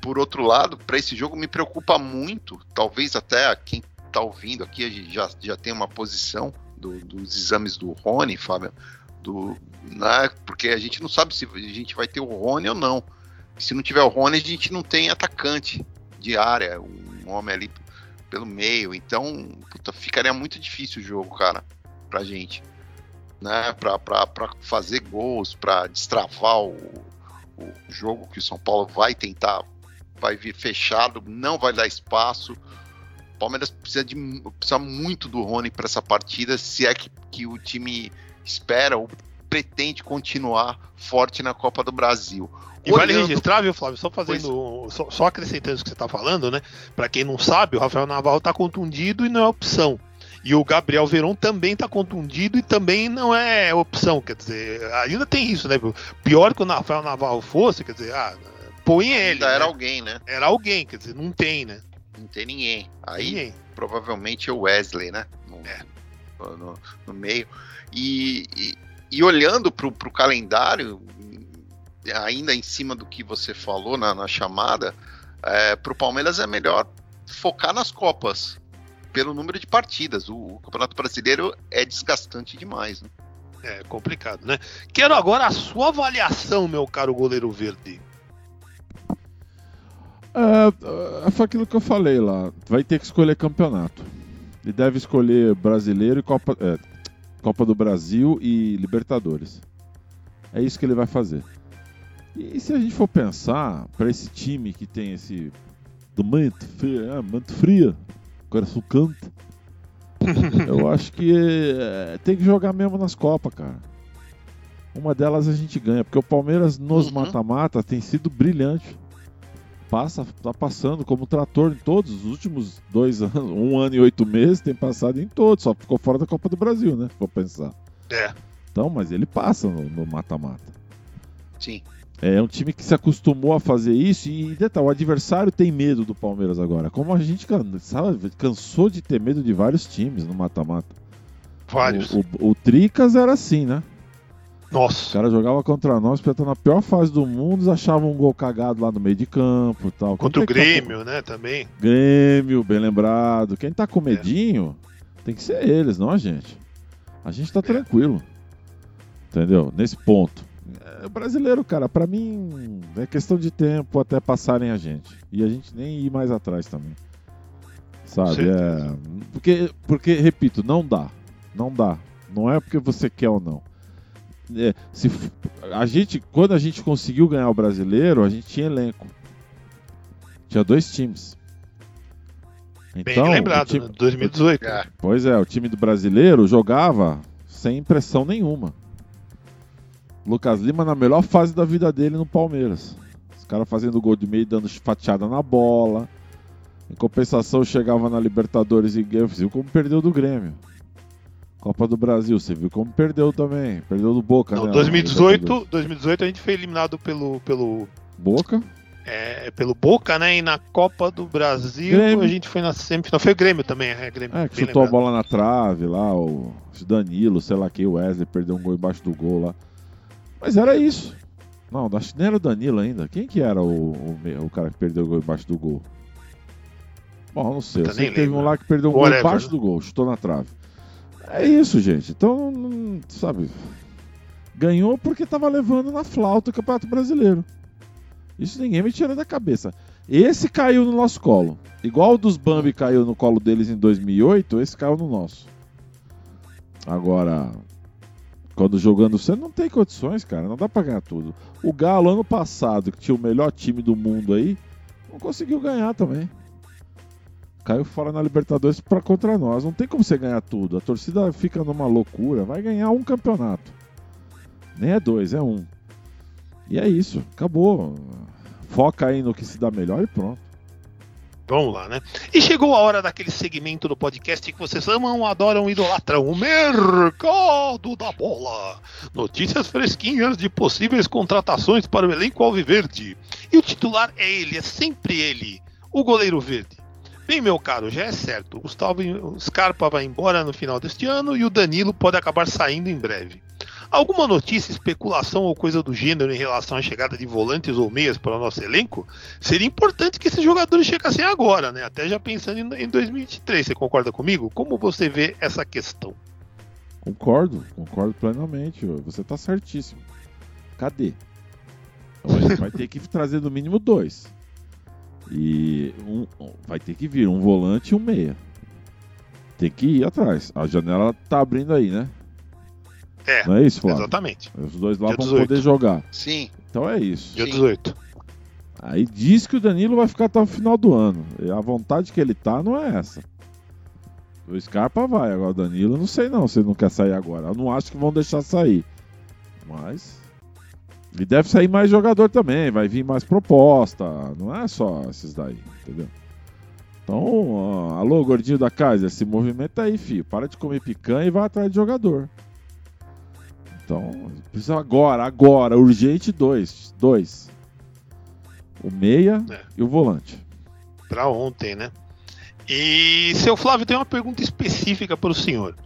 por outro lado, para esse jogo me preocupa muito, talvez até quem está ouvindo aqui já, já tem uma posição do, dos exames do Rony, Fábio, do, né, porque a gente não sabe se a gente vai ter o Rony ou não. Se não tiver o Rony, a gente não tem atacante de área, um homem ali pelo meio. Então, puta, ficaria muito difícil o jogo, cara, pra gente. Né, pra, pra, pra fazer gols, pra destravar o, o jogo que o São Paulo vai tentar, vai vir fechado, não vai dar espaço. O Palmeiras precisa, de, precisa muito do Rony para essa partida, se é que, que o time espera ou pretende continuar forte na Copa do Brasil. E Olhando... vale registrar, viu, Flávio? Só fazendo. Só, só, acrescentando o que você está falando, né? Para quem não sabe, o Rafael Navarro está contundido e não é opção. E o Gabriel Veron também está contundido e também não é opção. Quer dizer, ainda tem isso, né? Pior que o Rafael Navarro fosse, quer dizer, ah, põe ele. Ainda né? era alguém, né? Era alguém, quer dizer, não tem, né? Não tem ninguém. Aí ninguém. provavelmente é o Wesley, né? No, é. no, no meio. E, e, e olhando para o calendário, ainda em cima do que você falou na, na chamada, é, para o Palmeiras é melhor focar nas Copas, pelo número de partidas. O, o Campeonato Brasileiro é desgastante demais. Né? É complicado, né? Quero agora a sua avaliação, meu caro goleiro verde. É, é, foi aquilo que eu falei lá. Vai ter que escolher campeonato. Ele deve escolher brasileiro e Copa. É, Copa do Brasil e Libertadores. É isso que ele vai fazer. E se a gente for pensar para esse time que tem esse do manto frio, ah, manto fria, coração canta, <laughs> eu acho que é, tem que jogar mesmo nas Copas, cara. Uma delas a gente ganha, porque o Palmeiras nos uhum. mata-mata tem sido brilhante passa, tá passando como trator em todos os últimos dois anos, um ano e oito meses, tem passado em todos, só ficou fora da Copa do Brasil, né? Vou pensar. É. Então, mas ele passa no mata-mata. Sim. É um time que se acostumou a fazer isso e detalhe, o adversário tem medo do Palmeiras agora. Como a gente sabe, cansou de ter medo de vários times no mata-mata. Vários. O, o, o Tricas era assim, né? Nossa. O cara jogava contra nós, porque tá na pior fase do mundo, achavam um gol cagado lá no meio de campo tal. Contra o Grêmio, tá... né, também. Grêmio, bem lembrado. Quem tá com é. medinho é. tem que ser eles, não a gente. A gente tá é. tranquilo. Entendeu? Nesse ponto. É, brasileiro, cara, para mim é questão de tempo até passarem a gente. E a gente nem ir mais atrás também. Sabe? É... Porque, porque, repito, não dá. Não dá. Não é porque você quer ou não se, a gente, quando a gente conseguiu ganhar o brasileiro, a gente tinha elenco. Tinha dois times. Então, Bem lembrado, time, né? 2018. O, pois é, o time do brasileiro jogava sem pressão nenhuma. Lucas Lima na melhor fase da vida dele no Palmeiras. Os caras fazendo gol de meio, dando fatiada na bola. Em compensação, chegava na Libertadores e viu como perdeu do Grêmio. Copa do Brasil, você viu como perdeu também. Perdeu do Boca, Não, né? 2018, 2018 a gente foi eliminado pelo, pelo, Boca? é, pelo Boca, né? E na Copa do Brasil Grêmio. a gente foi na semifinal. Foi o Grêmio também, é, Grêmio. É, que chutou a lembrado. bola na trave lá, o Danilo, sei lá quem, o Wesley perdeu um gol embaixo do gol lá. Mas era isso. Não, acho que nem era o Danilo ainda. Quem que era o, o, o cara que perdeu o gol embaixo do gol? Bom, não sei. Eu sei que teve um lá que perdeu um gol embaixo do gol, chutou na trave. É isso, gente. Então, não- sabe. Ganhou porque tava levando na flauta o Campeonato Brasileiro. Isso ninguém me tira da cabeça. Esse caiu no nosso colo. Igual o dos Bambi caiu no colo deles em 2008, esse caiu no nosso. Agora, quando jogando você não tem condições, cara. Não dá pra ganhar tudo. O Galo, ano passado, que tinha o melhor time do mundo aí, não conseguiu ganhar também. Caiu fora na Libertadores pra contra nós. Não tem como você ganhar tudo. A torcida fica numa loucura. Vai ganhar um campeonato. Nem é dois, é um. E é isso. Acabou. Foca aí no que se dá melhor e pronto. Vamos lá, né? E chegou a hora daquele segmento do podcast que vocês amam, adoram e idolatram. O mercado da bola. Notícias fresquinhas de possíveis contratações para o elenco alviverde. E o titular é ele, é sempre ele, o goleiro verde. Bem, meu caro, já é certo. O Gustavo Scarpa vai embora no final deste ano e o Danilo pode acabar saindo em breve. Alguma notícia, especulação ou coisa do gênero em relação à chegada de volantes ou meias para o nosso elenco? Seria importante que esses jogadores chegassem agora, né? Até já pensando em em 2023. Você concorda comigo? Como você vê essa questão? Concordo, concordo plenamente. Você tá certíssimo. Cadê? Então vai ter que trazer no mínimo dois. E um, vai ter que vir um volante e um meia. Tem que ir atrás. A janela tá abrindo aí, né? É, Não é isso, Flávio? exatamente. Os dois lá Dia vão 18. poder jogar. Sim, Então é isso. Dia Sim. 18. Aí diz que o Danilo vai ficar até o final do ano. E a vontade que ele tá não é essa. O Scarpa vai, agora o Danilo, não sei não se ele não quer sair agora. Eu não acho que vão deixar sair. Mas. E deve sair mais jogador também, vai vir mais proposta. Não é só esses daí, entendeu? Então, ó, alô, gordinho da casa, se movimenta aí, filho. Para de comer picanha e vai atrás de jogador. Então, precisa agora, agora, urgente dois. Dois. O meia É. e o volante. Pra ontem, né? E, seu Flávio, tem uma pergunta específica para o senhor.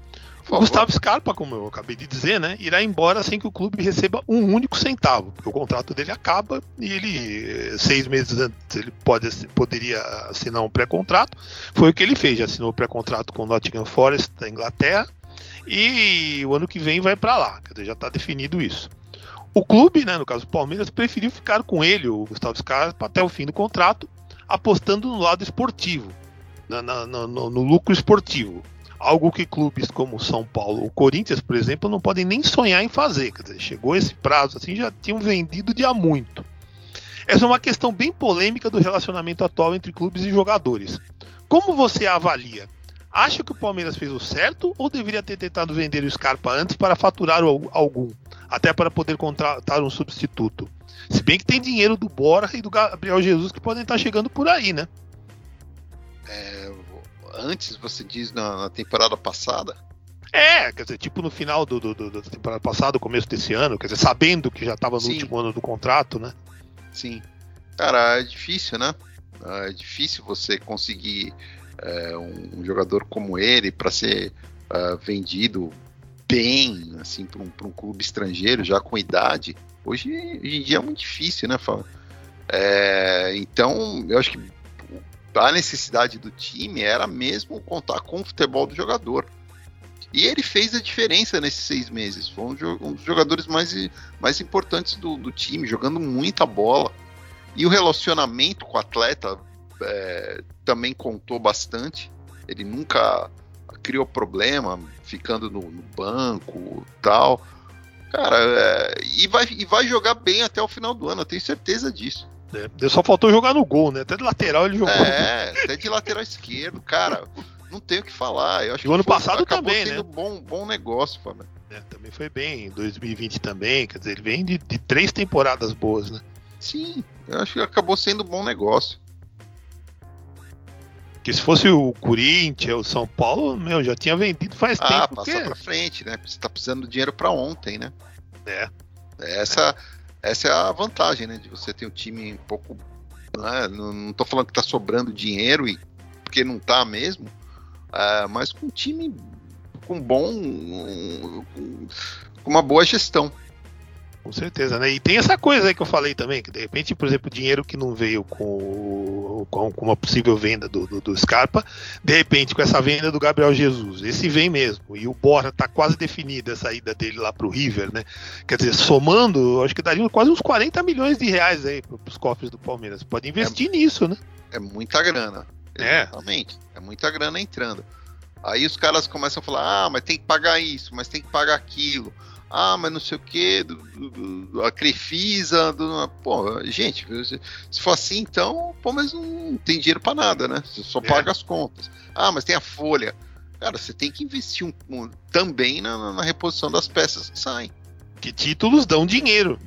Gustavo Scarpa, como eu acabei de dizer, né, irá embora sem que o clube receba um único centavo, porque o contrato dele acaba e ele, eh, seis meses antes, ele pode, poderia assinar um pré-contrato. Foi o que ele fez, já assinou o pré-contrato com o Nottingham Forest da Inglaterra e o ano que vem vai para lá, quer dizer, já está definido isso. O clube, né, no caso o Palmeiras, preferiu ficar com ele, o Gustavo Scarpa, até o fim do contrato, apostando no lado esportivo, na- na- no- no lucro esportivo. Algo que clubes como São Paulo ou Corinthians, por exemplo, não podem nem sonhar em fazer. Quer dizer, chegou esse prazo assim, já tinham vendido de há muito. Essa é uma questão bem polêmica do relacionamento atual entre clubes e jogadores. Como você avalia? Acha que o Palmeiras fez o certo ou deveria ter tentado vender o Scarpa antes para faturar algum, até para poder contratar um substituto? Se bem que tem dinheiro do Bora e do Gabriel Jesus que podem estar chegando por aí, né? É, antes, você diz na, na temporada passada, É, quer dizer, tipo no final do, do- do- da temporada passada, começo desse ano, quer dizer, sabendo que já estava no Sim. último ano do contrato, né? sim. Cara, é difícil, né? É difícil você conseguir é, um, um jogador como ele para ser é, vendido bem, assim, para um, um clube estrangeiro, já com idade. Hoje, hoje em dia é muito difícil, né, Fábio? É, então, eu acho que a necessidade do time era mesmo contar com o futebol do jogador. E ele fez a diferença nesses seis meses. Foi um, dos jogadores mais, mais importantes do, do time, jogando muita bola. E o relacionamento com o atleta é, também contou bastante. Ele nunca criou problema ficando no, no banco tal. Cara, é, e, vai, e vai jogar bem até o final do ano, eu tenho certeza disso. É, Só faltou jogar no gol, né? Até de lateral ele jogou. É, até de lateral esquerdo, cara. Não tem o que falar. Eu acho E o ano foi- passado também, sendo né? bom, bom negócio. É, também foi bem, em 2020 também, quer dizer, ele vem de, de três temporadas boas, né? Sim, eu acho que acabou sendo bom negócio. Porque se fosse o Corinthians, o São Paulo, meu, já tinha vendido faz ah, tempo. passa pra frente, né? Você tá precisando de dinheiro pra ontem, né? É. Essa, essa é a vantagem, né? De você ter um time um pouco. Né? Não, tô falando que tá sobrando dinheiro, e, porque não tá mesmo. É, mas com um time com bom. com uma boa gestão. Com certeza, né? E tem essa coisa aí que eu falei também, que de repente, por exemplo, dinheiro que não veio com, com, com uma possível venda do, do, do, Scarpa, de repente com essa venda do Gabriel Jesus, esse vem mesmo. E o Borra tá quase definida a saída dele lá pro River, né? Quer dizer, somando, acho que daria quase uns 40 milhões de reais aí pros cofres do Palmeiras. Pode investir é, nisso, né? É muita grana. É. Exatamente. É muita grana entrando. Aí os caras começam a falar: ah, mas tem que pagar isso, mas tem que pagar aquilo ah, mas não sei o que, a Crefisa, do, pô, gente, se for assim, então, pô, mas não tem dinheiro para nada, né? Você só é. paga as contas. Ah, mas tem a folha. Cara, você tem que investir um, um, também na, na, reposição das peças que saem. Que títulos dão dinheiro.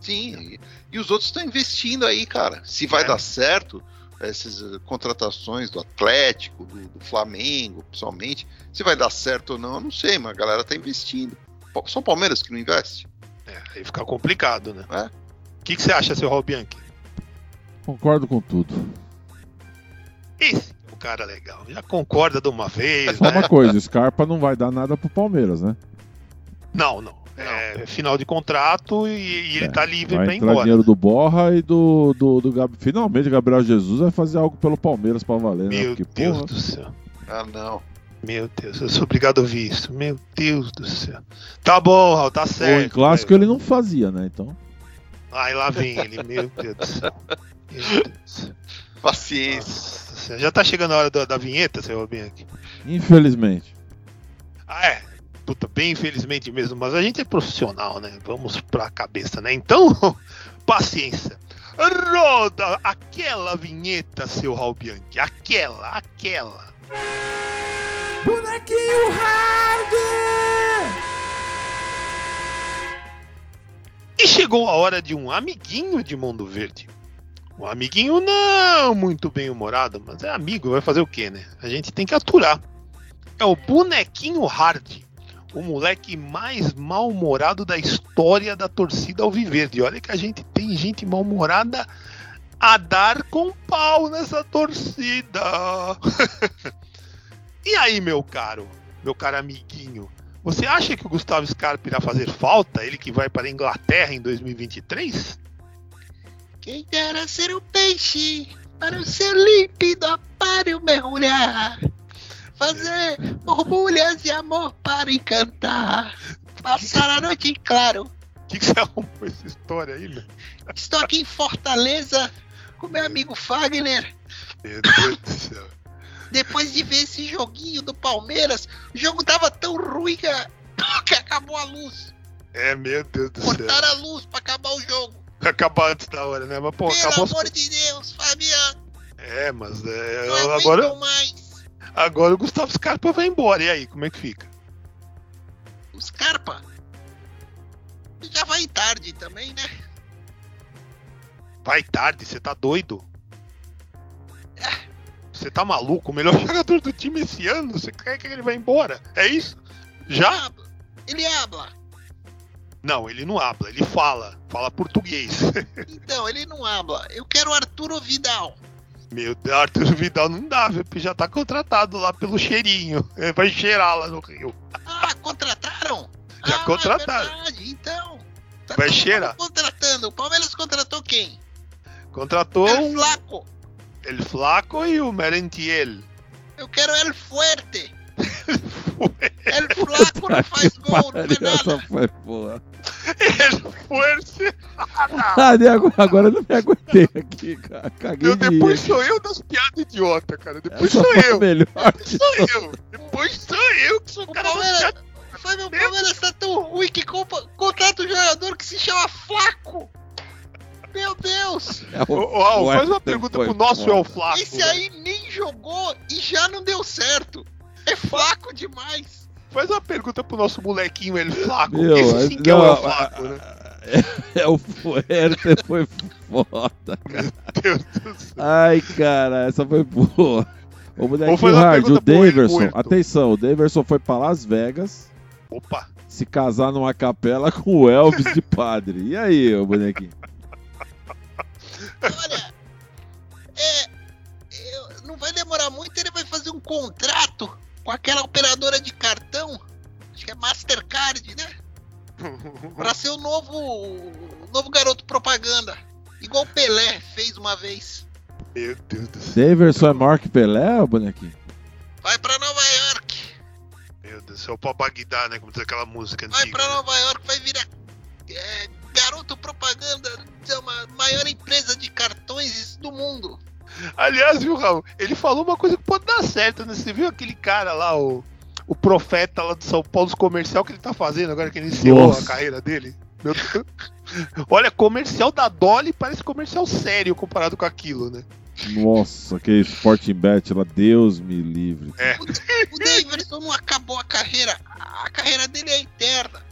Sim, e, e os outros estão investindo aí, cara. Se vai é. dar certo, essas eh, contratações do Atlético, do, do Flamengo, principalmente, se vai dar certo ou não, eu não sei, mas a galera tá investindo. Só o Palmeiras que não investe. É, aí fica complicado, né? É? O que, que você acha, seu Raul Bianchi? Concordo com tudo. Esse é o cara legal. Já concorda de uma vez. Só né? uma coisa, o Scarpa não vai dar nada pro Palmeiras, né? Não, não. É final de contrato e, e ele é, tá livre vai pra ir embora. dinheiro do Borra e do, do, do Gabi. Finalmente, Gabriel Jesus vai fazer algo pelo Palmeiras pra valer, né? Meu né? Porque, Deus porra... do céu. Ah, não. Meu Deus, eu sou obrigado a ouvir isso. Meu Deus do céu. Tá bom, Raul, tá certo. Em clássico ele não fazia, né? Então. Ai, lá vem ele, meu Deus do céu. Meu Deus. Paciência. Nossa, já tá chegando a hora da, da vinheta, seu Bianchi? Infelizmente. Ah, é. Puta, bem infelizmente mesmo, mas a gente é profissional, né? Vamos pra cabeça, né? Então, <laughs> paciência. Roda aquela vinheta, seu Raul Bianchi. Aquela, aquela. Bonequinho Hard! E chegou a hora de um amiguinho de Mundo Verde. Um amiguinho não muito bem humorado, mas é amigo, vai fazer o quê, né? A gente tem que aturar. É o bonequinho Hard, o moleque mais mal-humorado da história da torcida Alviverde. Olha que a gente tem gente mal-humorada a dar com pau nessa torcida. <laughs> e aí, meu caro, meu caro amiguinho, você acha que o Gustavo Scarpa irá fazer falta? Ele que vai para a Inglaterra em 2023? Quem dera ser um peixe para o seu límpido aquário mergulhar. Fazer borbulhas de amor para encantar. Passar a noite em claro. O que, que você arrumou essa história aí, meu? Estou aqui em Fortaleza com meu amigo Fagner. Meu Deus do céu. Depois de ver esse joguinho do Palmeiras, o jogo tava tão ruim que, <laughs> que acabou a luz. É, meu Deus do Cortaram céu. Cortaram a luz pra acabar o jogo. Acabar antes da hora, né? Mas, pô, Pelo acabou amor de Deus, Fabiano. É, mas é, Não agora. Mais. Agora o Gustavo Scarpa vai embora. E aí, como é que fica? O Scarpa? Já vai tarde também, né? Vai tarde, você tá doido? Você tá maluco? O melhor <laughs> jogador do time esse ano? Você quer que ele vá embora? É isso? Já? Ele habla. Não, ele não habla, ele fala. Fala português. <laughs> Então, ele não habla. Eu quero Arturo Vidal. Meu Deus, Arturo Vidal não dá, viu? Porque já tá contratado lá pelo cheirinho. <laughs> Vai cheirar lá no Rio. Ah, contrataram? Já ah, contrataram. É verdade, então. Tá vai cheirar. contratando. O Palmeiras contratou quem? Contratou. El Flaco. El Flaco e o Merentiel. Eu quero El Fuerte. <laughs> El Flaco não faz gol, não é nada. Essa foi boa. El Fuerte. <laughs> Ah, agora eu não me aguentei aqui, cara. Caguei eu, Depois sou eu das piadas idiota, cara. Depois Essa sou eu. Melhor depois sou eu. Depois sou eu que sou o cara Foi meu Palmeiras tá tão ruim que contrata um jogador que se chama Flaco. Meu Deus! É o, ô, ô, faz uma pergunta pro nosso El Flaco. Esse aí nem jogou e já não deu certo. É flaco demais. Faz uma pergunta pro nosso molequinho El Flaco. Meu, Esse sim que não, é o El Flaco, né? É, <laughs> é o Fuerte foi foda, cara. Meu Deus do céu. Ai, cara, essa foi boa. O bonequinho hard, o Daverson, atenção, o Daverson foi pra Las Vegas. Opa! Se casar numa capela com o Elvis de padre. E aí, o bonequinho? Olha, é, eu, não vai demorar muito, ele vai fazer um contrato com aquela operadora de cartão, acho que é Mastercard, né? <laughs> Pra ser o novo, o novo garoto propaganda. Igual o Pelé fez uma vez. Meu Deus do céu. Daverson é maior que Pelé, o bonequinho? Vai pra Nova York. Meu Deus do céu, pra Bagdá, né? Como diz aquela música Vai antiga. pra Nova York, vai virar é, garoto propaganda de uma maior empresa de cartões do mundo. Aliás, viu, Raul? Ele falou uma coisa que pode dar certo, né? Você viu aquele cara lá, o, o profeta lá de São Paulo, os comercial que ele tá fazendo agora que ele iniciou Nossa. a carreira dele? Meu Deus. Olha, comercial da Dolly parece comercial sério comparado com aquilo, né? Nossa, aquele Sporting Bet lá, Deus me livre. O Davidson não acabou a carreira. A carreira dele é eterna.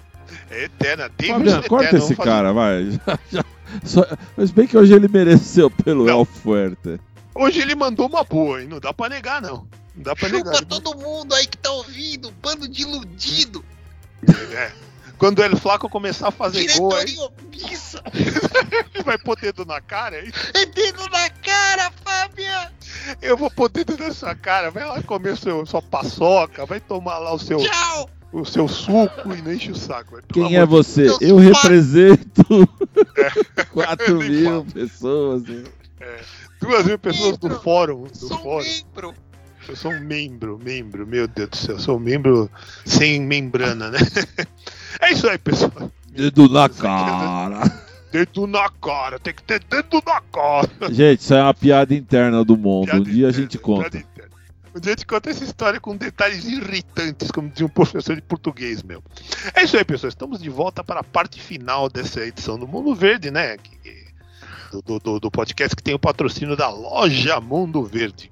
É eterna. Fabiano, Davidson corta eterno, esse fazer- cara, vai. <laughs> Já- já- só- mas bem que hoje ele mereceu pelo Não. El Fuerte. Hoje ele mandou uma boa, hein? Não dá pra negar, não. Não dá pra negar. Chupa todo mundo aí que tá ouvindo, bando de iludido. É. Quando o El Flaco começar a fazer gol, aí Diretoria omissa. ele <laughs> vai pôr dedo na cara, aí É dedo na cara, Fábia. eu vou pôr dedo na sua cara. Vai lá comer seu, sua paçoca, vai tomar lá o seu, Tchau. O seu suco e não enche o saco. Quem é você? Deus, Eu pai. represento <laughs> 4 Nem <laughs> mil fala. pessoas. né? Duas mil pessoas do Membro. fórum. Do Sou um fórum. membro. Eu sou um membro, membro, meu Deus do céu, eu sou um membro sem membrana, né? <laughs> É isso aí, pessoal. Dedo na cara. Dedo na cara, tem que ter dedo na cara. Gente, isso é uma piada interna do mundo. Um Piada dia a interna, gente conta. A gente conta essa história com detalhes irritantes, como dizia um professor de português meu. É isso aí, pessoal. Estamos de volta para a parte final dessa edição do Mundo Verde, né? Do, do- do- do podcast que tem o patrocínio da loja Mundo Verde.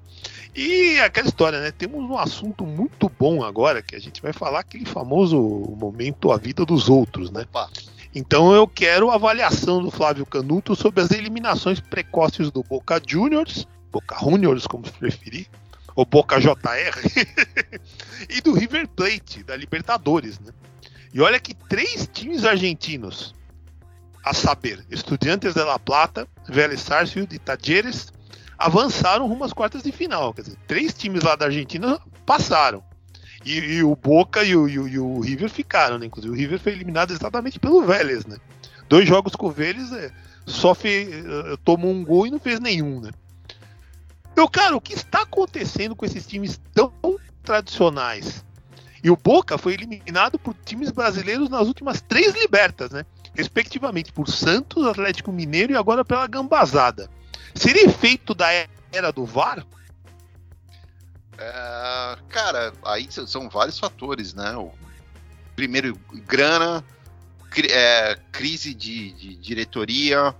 E aquela história, né? Temos um assunto muito bom agora, que a gente vai falar aquele famoso momento a vida dos outros, né? Opa. Então eu quero a avaliação do Flávio Canuto sobre as eliminações precoces do Boca Juniors, Boca Juniors, como preferir, ou Boca JR, <laughs> e do River Plate, da Libertadores, né? E olha que três times argentinos, a saber, Estudiantes de La Plata, Vélez Sarsfield e Tajeres, avançaram rumo às quartas de final. Quer dizer, três times lá da Argentina passaram. E, e o Boca e o, e o- e o River ficaram, né? Inclusive o River foi eliminado exatamente pelo Vélez, né? Dois jogos com o Vélez, é, só fe, eh, tomou um gol e não fez nenhum, né? Meu cara, o que está acontecendo com esses times tão tradicionais? E o Boca foi eliminado por times brasileiros nas últimas três libertas, né? Respectivamente por Santos, Atlético Mineiro e agora pela Gambazada. Seria efeito da era do VAR? É, cara, aí são vários fatores, né? O primeiro, grana, cri- é, crise de, de diretoria,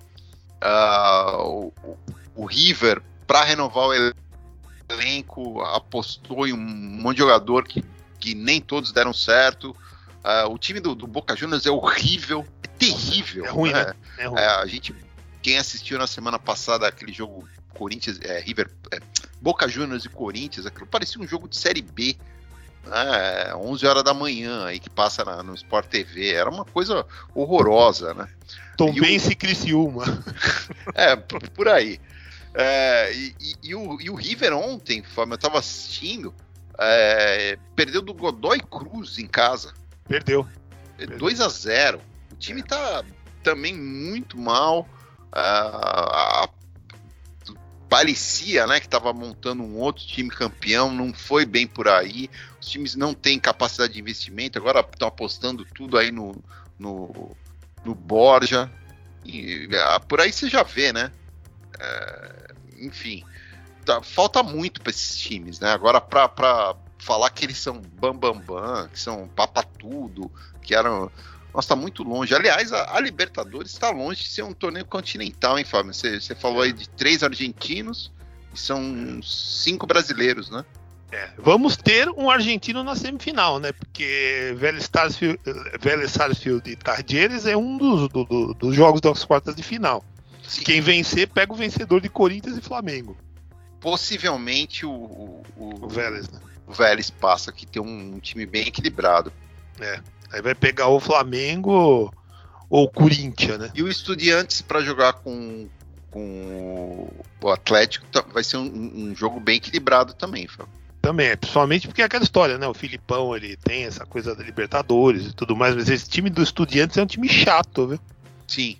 o, o- o River, para renovar o el- elenco, apostou em um monte de jogador que, que nem todos deram certo. Ah, o time do, do Boca Juniors é horrível, é terrível. É ruim, né? né? É ruim. É, a gente, quem assistiu na semana passada aquele jogo Corinthians, é, River, é, Boca Juniors e Corinthians, aquilo parecia um jogo de Série B, né, 11 horas da manhã aí que passa na- no Sport TV, era uma coisa horrorosa, né? Tombense e Criciúma. <laughs> É, por aí. É, e, e- e o, e o River ontem, Fábio, eu tava assistindo, é, perdeu do Godoy Cruz em casa. Perdeu. É 2 a 0 O time tá também muito mal. Ah, a- parecia né, que estava montando um outro time campeão, não foi bem por aí. Os times não têm capacidade de investimento, agora estão apostando tudo aí no, no, no Borja. E, ah, por aí você já vê, né? É, enfim, tá- falta muito para esses times, né? Agora, para falar que eles são bambambam, bam, bam, que são papatudo, que eram. Nossa, tá muito longe. Aliás, a, a Libertadores está longe de ser um torneio continental, hein, Fábio? Você, falou aí de três argentinos e são cinco brasileiros, né? É, vamos ter um argentino na semifinal, né? Porque Vélez Sarsfield, e Tarjeres é um dos, do- do- dos jogos das quartas de final. Quem vencer pega o vencedor de Corinthians e Flamengo. possivelmente o, o, O o, Vélez, né? o Vélez passa, que tem um, time bem equilibrado. Aí vai pegar o Flamengo ou o Corinthians, né? E o Estudiantes para jogar com, com o Atlético tá- vai ser um, um jogo bem equilibrado também, Fábio. Também, principalmente porque é aquela história, né? O Filipão, ele tem essa coisa da Libertadores e tudo mais, mas esse time do Estudiantes é um time chato, viu? Sim.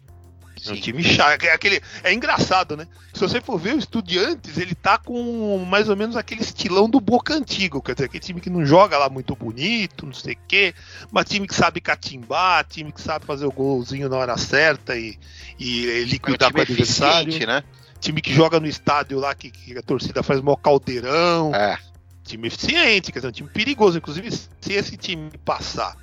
É um time chato. É, aquele, é engraçado, né? Se você for ver o Estudiantes, ele tá com mais ou menos aquele estilão do Boca Antigo. Quer dizer, aquele time que não joga lá muito bonito, não sei o quê. Mas time que sabe catimbar, time que sabe fazer o golzinho na hora certa e, e É liquidar com o adversário. né? Time que joga no estádio lá, que, que a torcida faz mó caldeirão. É. Time eficiente, quer dizer, um time perigoso. Inclusive, se esse time passar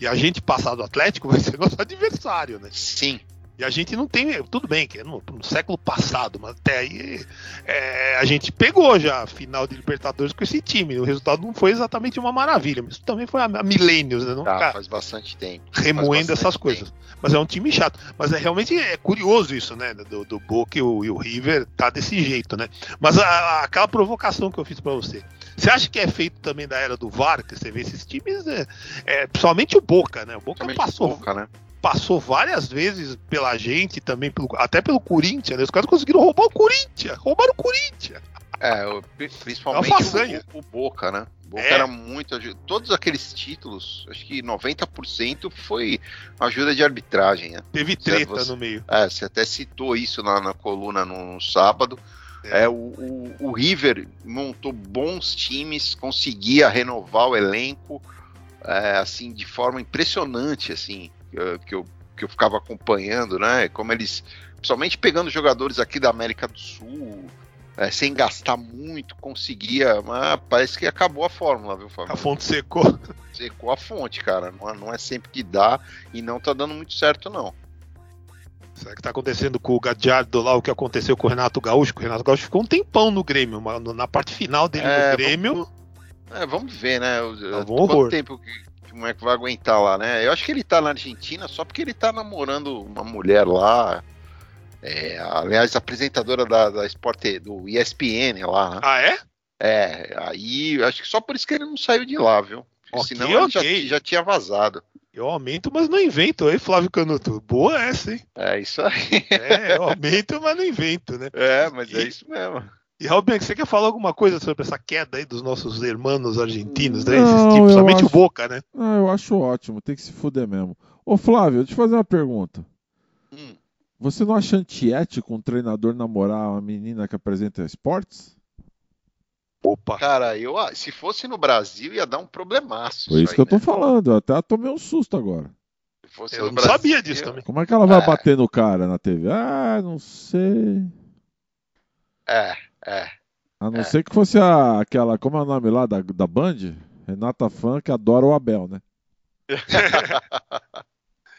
e a gente passar do Atlético, <laughs> vai ser nosso adversário, né? Sim. E a gente não tem. Tudo bem, que é no, no século passado, mas até aí é, a gente pegou já a final de Libertadores com esse time. O resultado não foi exatamente uma maravilha, mas isso também foi há milênios, né? Não Tá, ficar faz bastante tempo. remoendo faz essas bastante coisas. Mas é um time chato. Mas é realmente é curioso isso, né? Do, do Boca e o, e o River tá desse jeito, né? Mas a- a- aquela provocação que eu fiz pra você. Você acha que é feito também da era do VAR, que você vê esses times, é, é, principalmente o Boca, né? O Boca Principalmente passou, Boca, né? Passou várias vezes pela gente, também pelo, até pelo Corinthians, né? Os caras conseguiram roubar o Corinthians, roubaram o Corinthians. É, principalmente É o, o Boca, né? O Boca É. era muito. Todos aqueles títulos, acho que 90% foi ajuda de arbitragem, né? Teve treta você- no meio. É, você até citou isso na, na coluna no, no sábado. É. É, o, o, o River montou bons times, conseguia renovar o elenco, é, assim, de forma impressionante, assim, que, que eu, que eu ficava acompanhando, né? Como eles, principalmente pegando jogadores aqui da América do Sul, é, sem gastar muito, conseguia, mas parece que acabou a fórmula, viu, Fábio? A fonte secou. <laughs> Secou a fonte, cara. Não é, não é sempre que dá e não tá dando muito certo, não. Será que tá acontecendo com o Gadiardo lá o que aconteceu com o Renato Gaúcho? O Renato Gaúcho ficou um tempão no Grêmio, na parte final dele É, no Grêmio. É, vamos ver, né? O- É um Quanto horror. tempo que, que o moleque vai aguentar lá, né? Eu acho que ele tá na Argentina só porque ele tá namorando uma mulher lá. É, aliás, apresentadora da, da Sport, do ESPN lá, né? Ah, é? É, aí acho que só por isso que ele não saiu de lá, viu? Porque Ok, senão ele já, ok. já tinha vazado. Eu aumento, mas não invento. Aí, Flávio Canuto. Boa essa, hein? É isso aí. É, eu aumento, mas não invento, né? <laughs> É, mas é E- isso mesmo. E, Robin, você quer falar alguma coisa sobre essa queda aí dos nossos irmãos argentinos, né? Não, Esses tipos, o acho- Boca, né? Ah, eu acho ótimo, tem que se fuder mesmo. Ô Flávio, deixa eu fazer uma pergunta. Hum. Você não acha antiético um treinador namorar uma menina que apresenta esportes? Opa. Cara, eu, ah, se fosse no Brasil ia dar um problemaço. Foi isso aí, que eu tô né? falando, eu até tomei um susto agora. Se fosse Eu no não sabia disso também. Como é que ela vai É. bater no cara na TV? Ah, não sei. É, é. A não É. ser que fosse a, aquela, como é o nome lá da, da Band? Renata Fã, que adora o Abel, né? <laughs>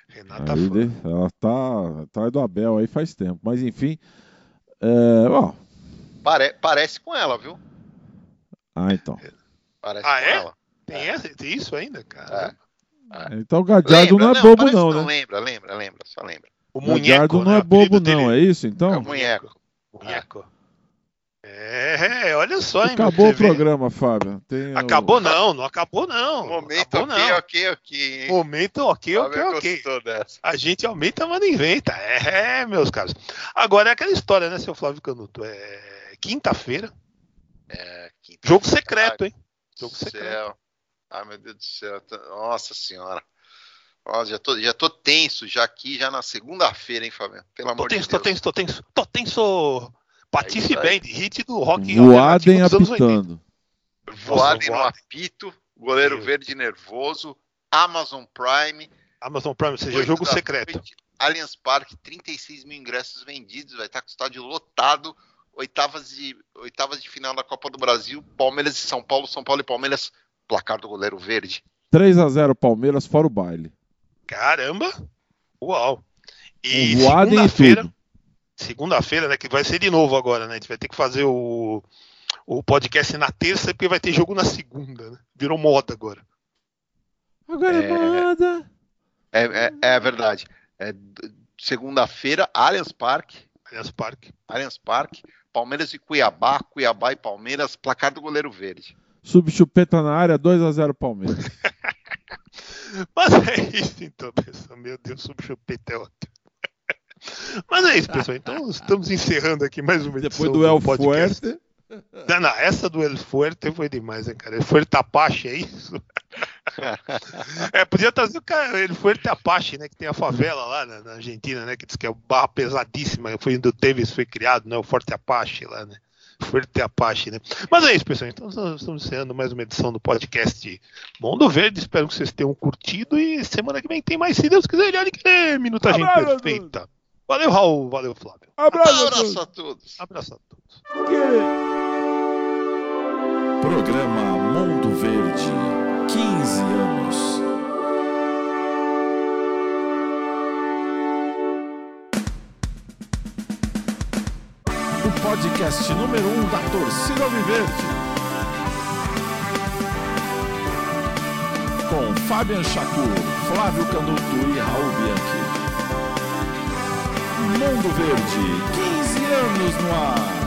Renata Aí, Fã. de- ela tá atrás do Abel aí faz tempo. Mas enfim. É, ó, Pare- parece com ela, viu? ah, então. Parece Ah, com é? ela. Tem, essa- tem isso ainda, cara? Então o Gadiardo Lembra? não é bobo, não, que né? Lembra, lembra, lembra, só lembra. O Gadiardo não né? é bobo, dele. não, é isso É então? o Munheco. Munheco. É, olha só, hein, Acabou meu, o programa, Fábio. Tem o- Acabou não, não acabou não. Momento acabou ok, não. ok, ok. hein? Momento ok, ok, Fábio ok. dessa. A gente aumenta, mas não inventa. É, meus caros. Agora é aquela história, né, seu Flávio Canuto? É quinta-feira, É, quinta- jogo secreto, hein? Jogo do secreto. céu. Ai, meu Deus do céu. Nossa senhora. Ó, já, tô, já tô tenso já aqui, já na segunda-feira, hein, Fábio? Pelo Tô amor tenso, de tô Deus. tenso, tô tenso, tô tenso. Patife É. Band, hit do rock 80. apitando. Voadem no apito, goleiro verde nervoso, Amazon Prime. Amazon Prime, ou seja, jogo secreto. noite, Allianz Parque, 36 mil ingressos vendidos, vai estar com o estádio lotado. Oitavas de, oitavas de final da Copa do Brasil, Palmeiras e São Paulo, São Paulo e Palmeiras, placar do goleiro verde. 3 a 0 Palmeiras, fora o baile. Caramba! Uau! E segunda-feira. Segunda-feira, né, que vai ser de novo agora, né? A gente vai ter que fazer o, o podcast na terça, porque vai ter jogo na segunda, né? Virou moda agora. Agora é É. moda. É, é, é verdade. É, Segunda-feira, Allianz Parque, Allianz Parque. Allianz Parque, Palmeiras e Cuiabá, Cuiabá e Palmeiras, placar do goleiro verde. Subchupeta na área, 2x0 Palmeiras. <laughs> Mas é isso então, pessoal. Meu Deus, subchupeta é ótimo. Mas é isso, pessoal. <laughs> Então estamos encerrando aqui mais uma edição Depois do El podcast. Fuerte. Não, não, essa do El Fuerte foi demais, né, cara? El Fuerte Apache, é isso? <laughs> é, podia trazer o cara, El Fuerte Apache, né? Que tem a favela lá na, na Argentina, né? Que diz que é barra pesadíssima. Foi onde o Tevez foi criado, né? O Forte Apache lá, né? Fuerte Apache, né? Mas é isso, pessoal. Então estamos encerrando mais uma edição do podcast Mundo Verde. Espero que vocês tenham curtido e semana que vem tem mais, se Deus quiser, olha que minutagem Abraço, perfeita. Valeu, Raul. Valeu, Flávio. Abraço, a Abraço todos. a todos. Abraço a todos. Programa Mundo Verde, 15 anos. O podcast número 1 um da torcida Alviverde. Com Fabian Chacur, Flávio Canuto e Raul Bianchi. Mundo Verde, 15 anos no ar.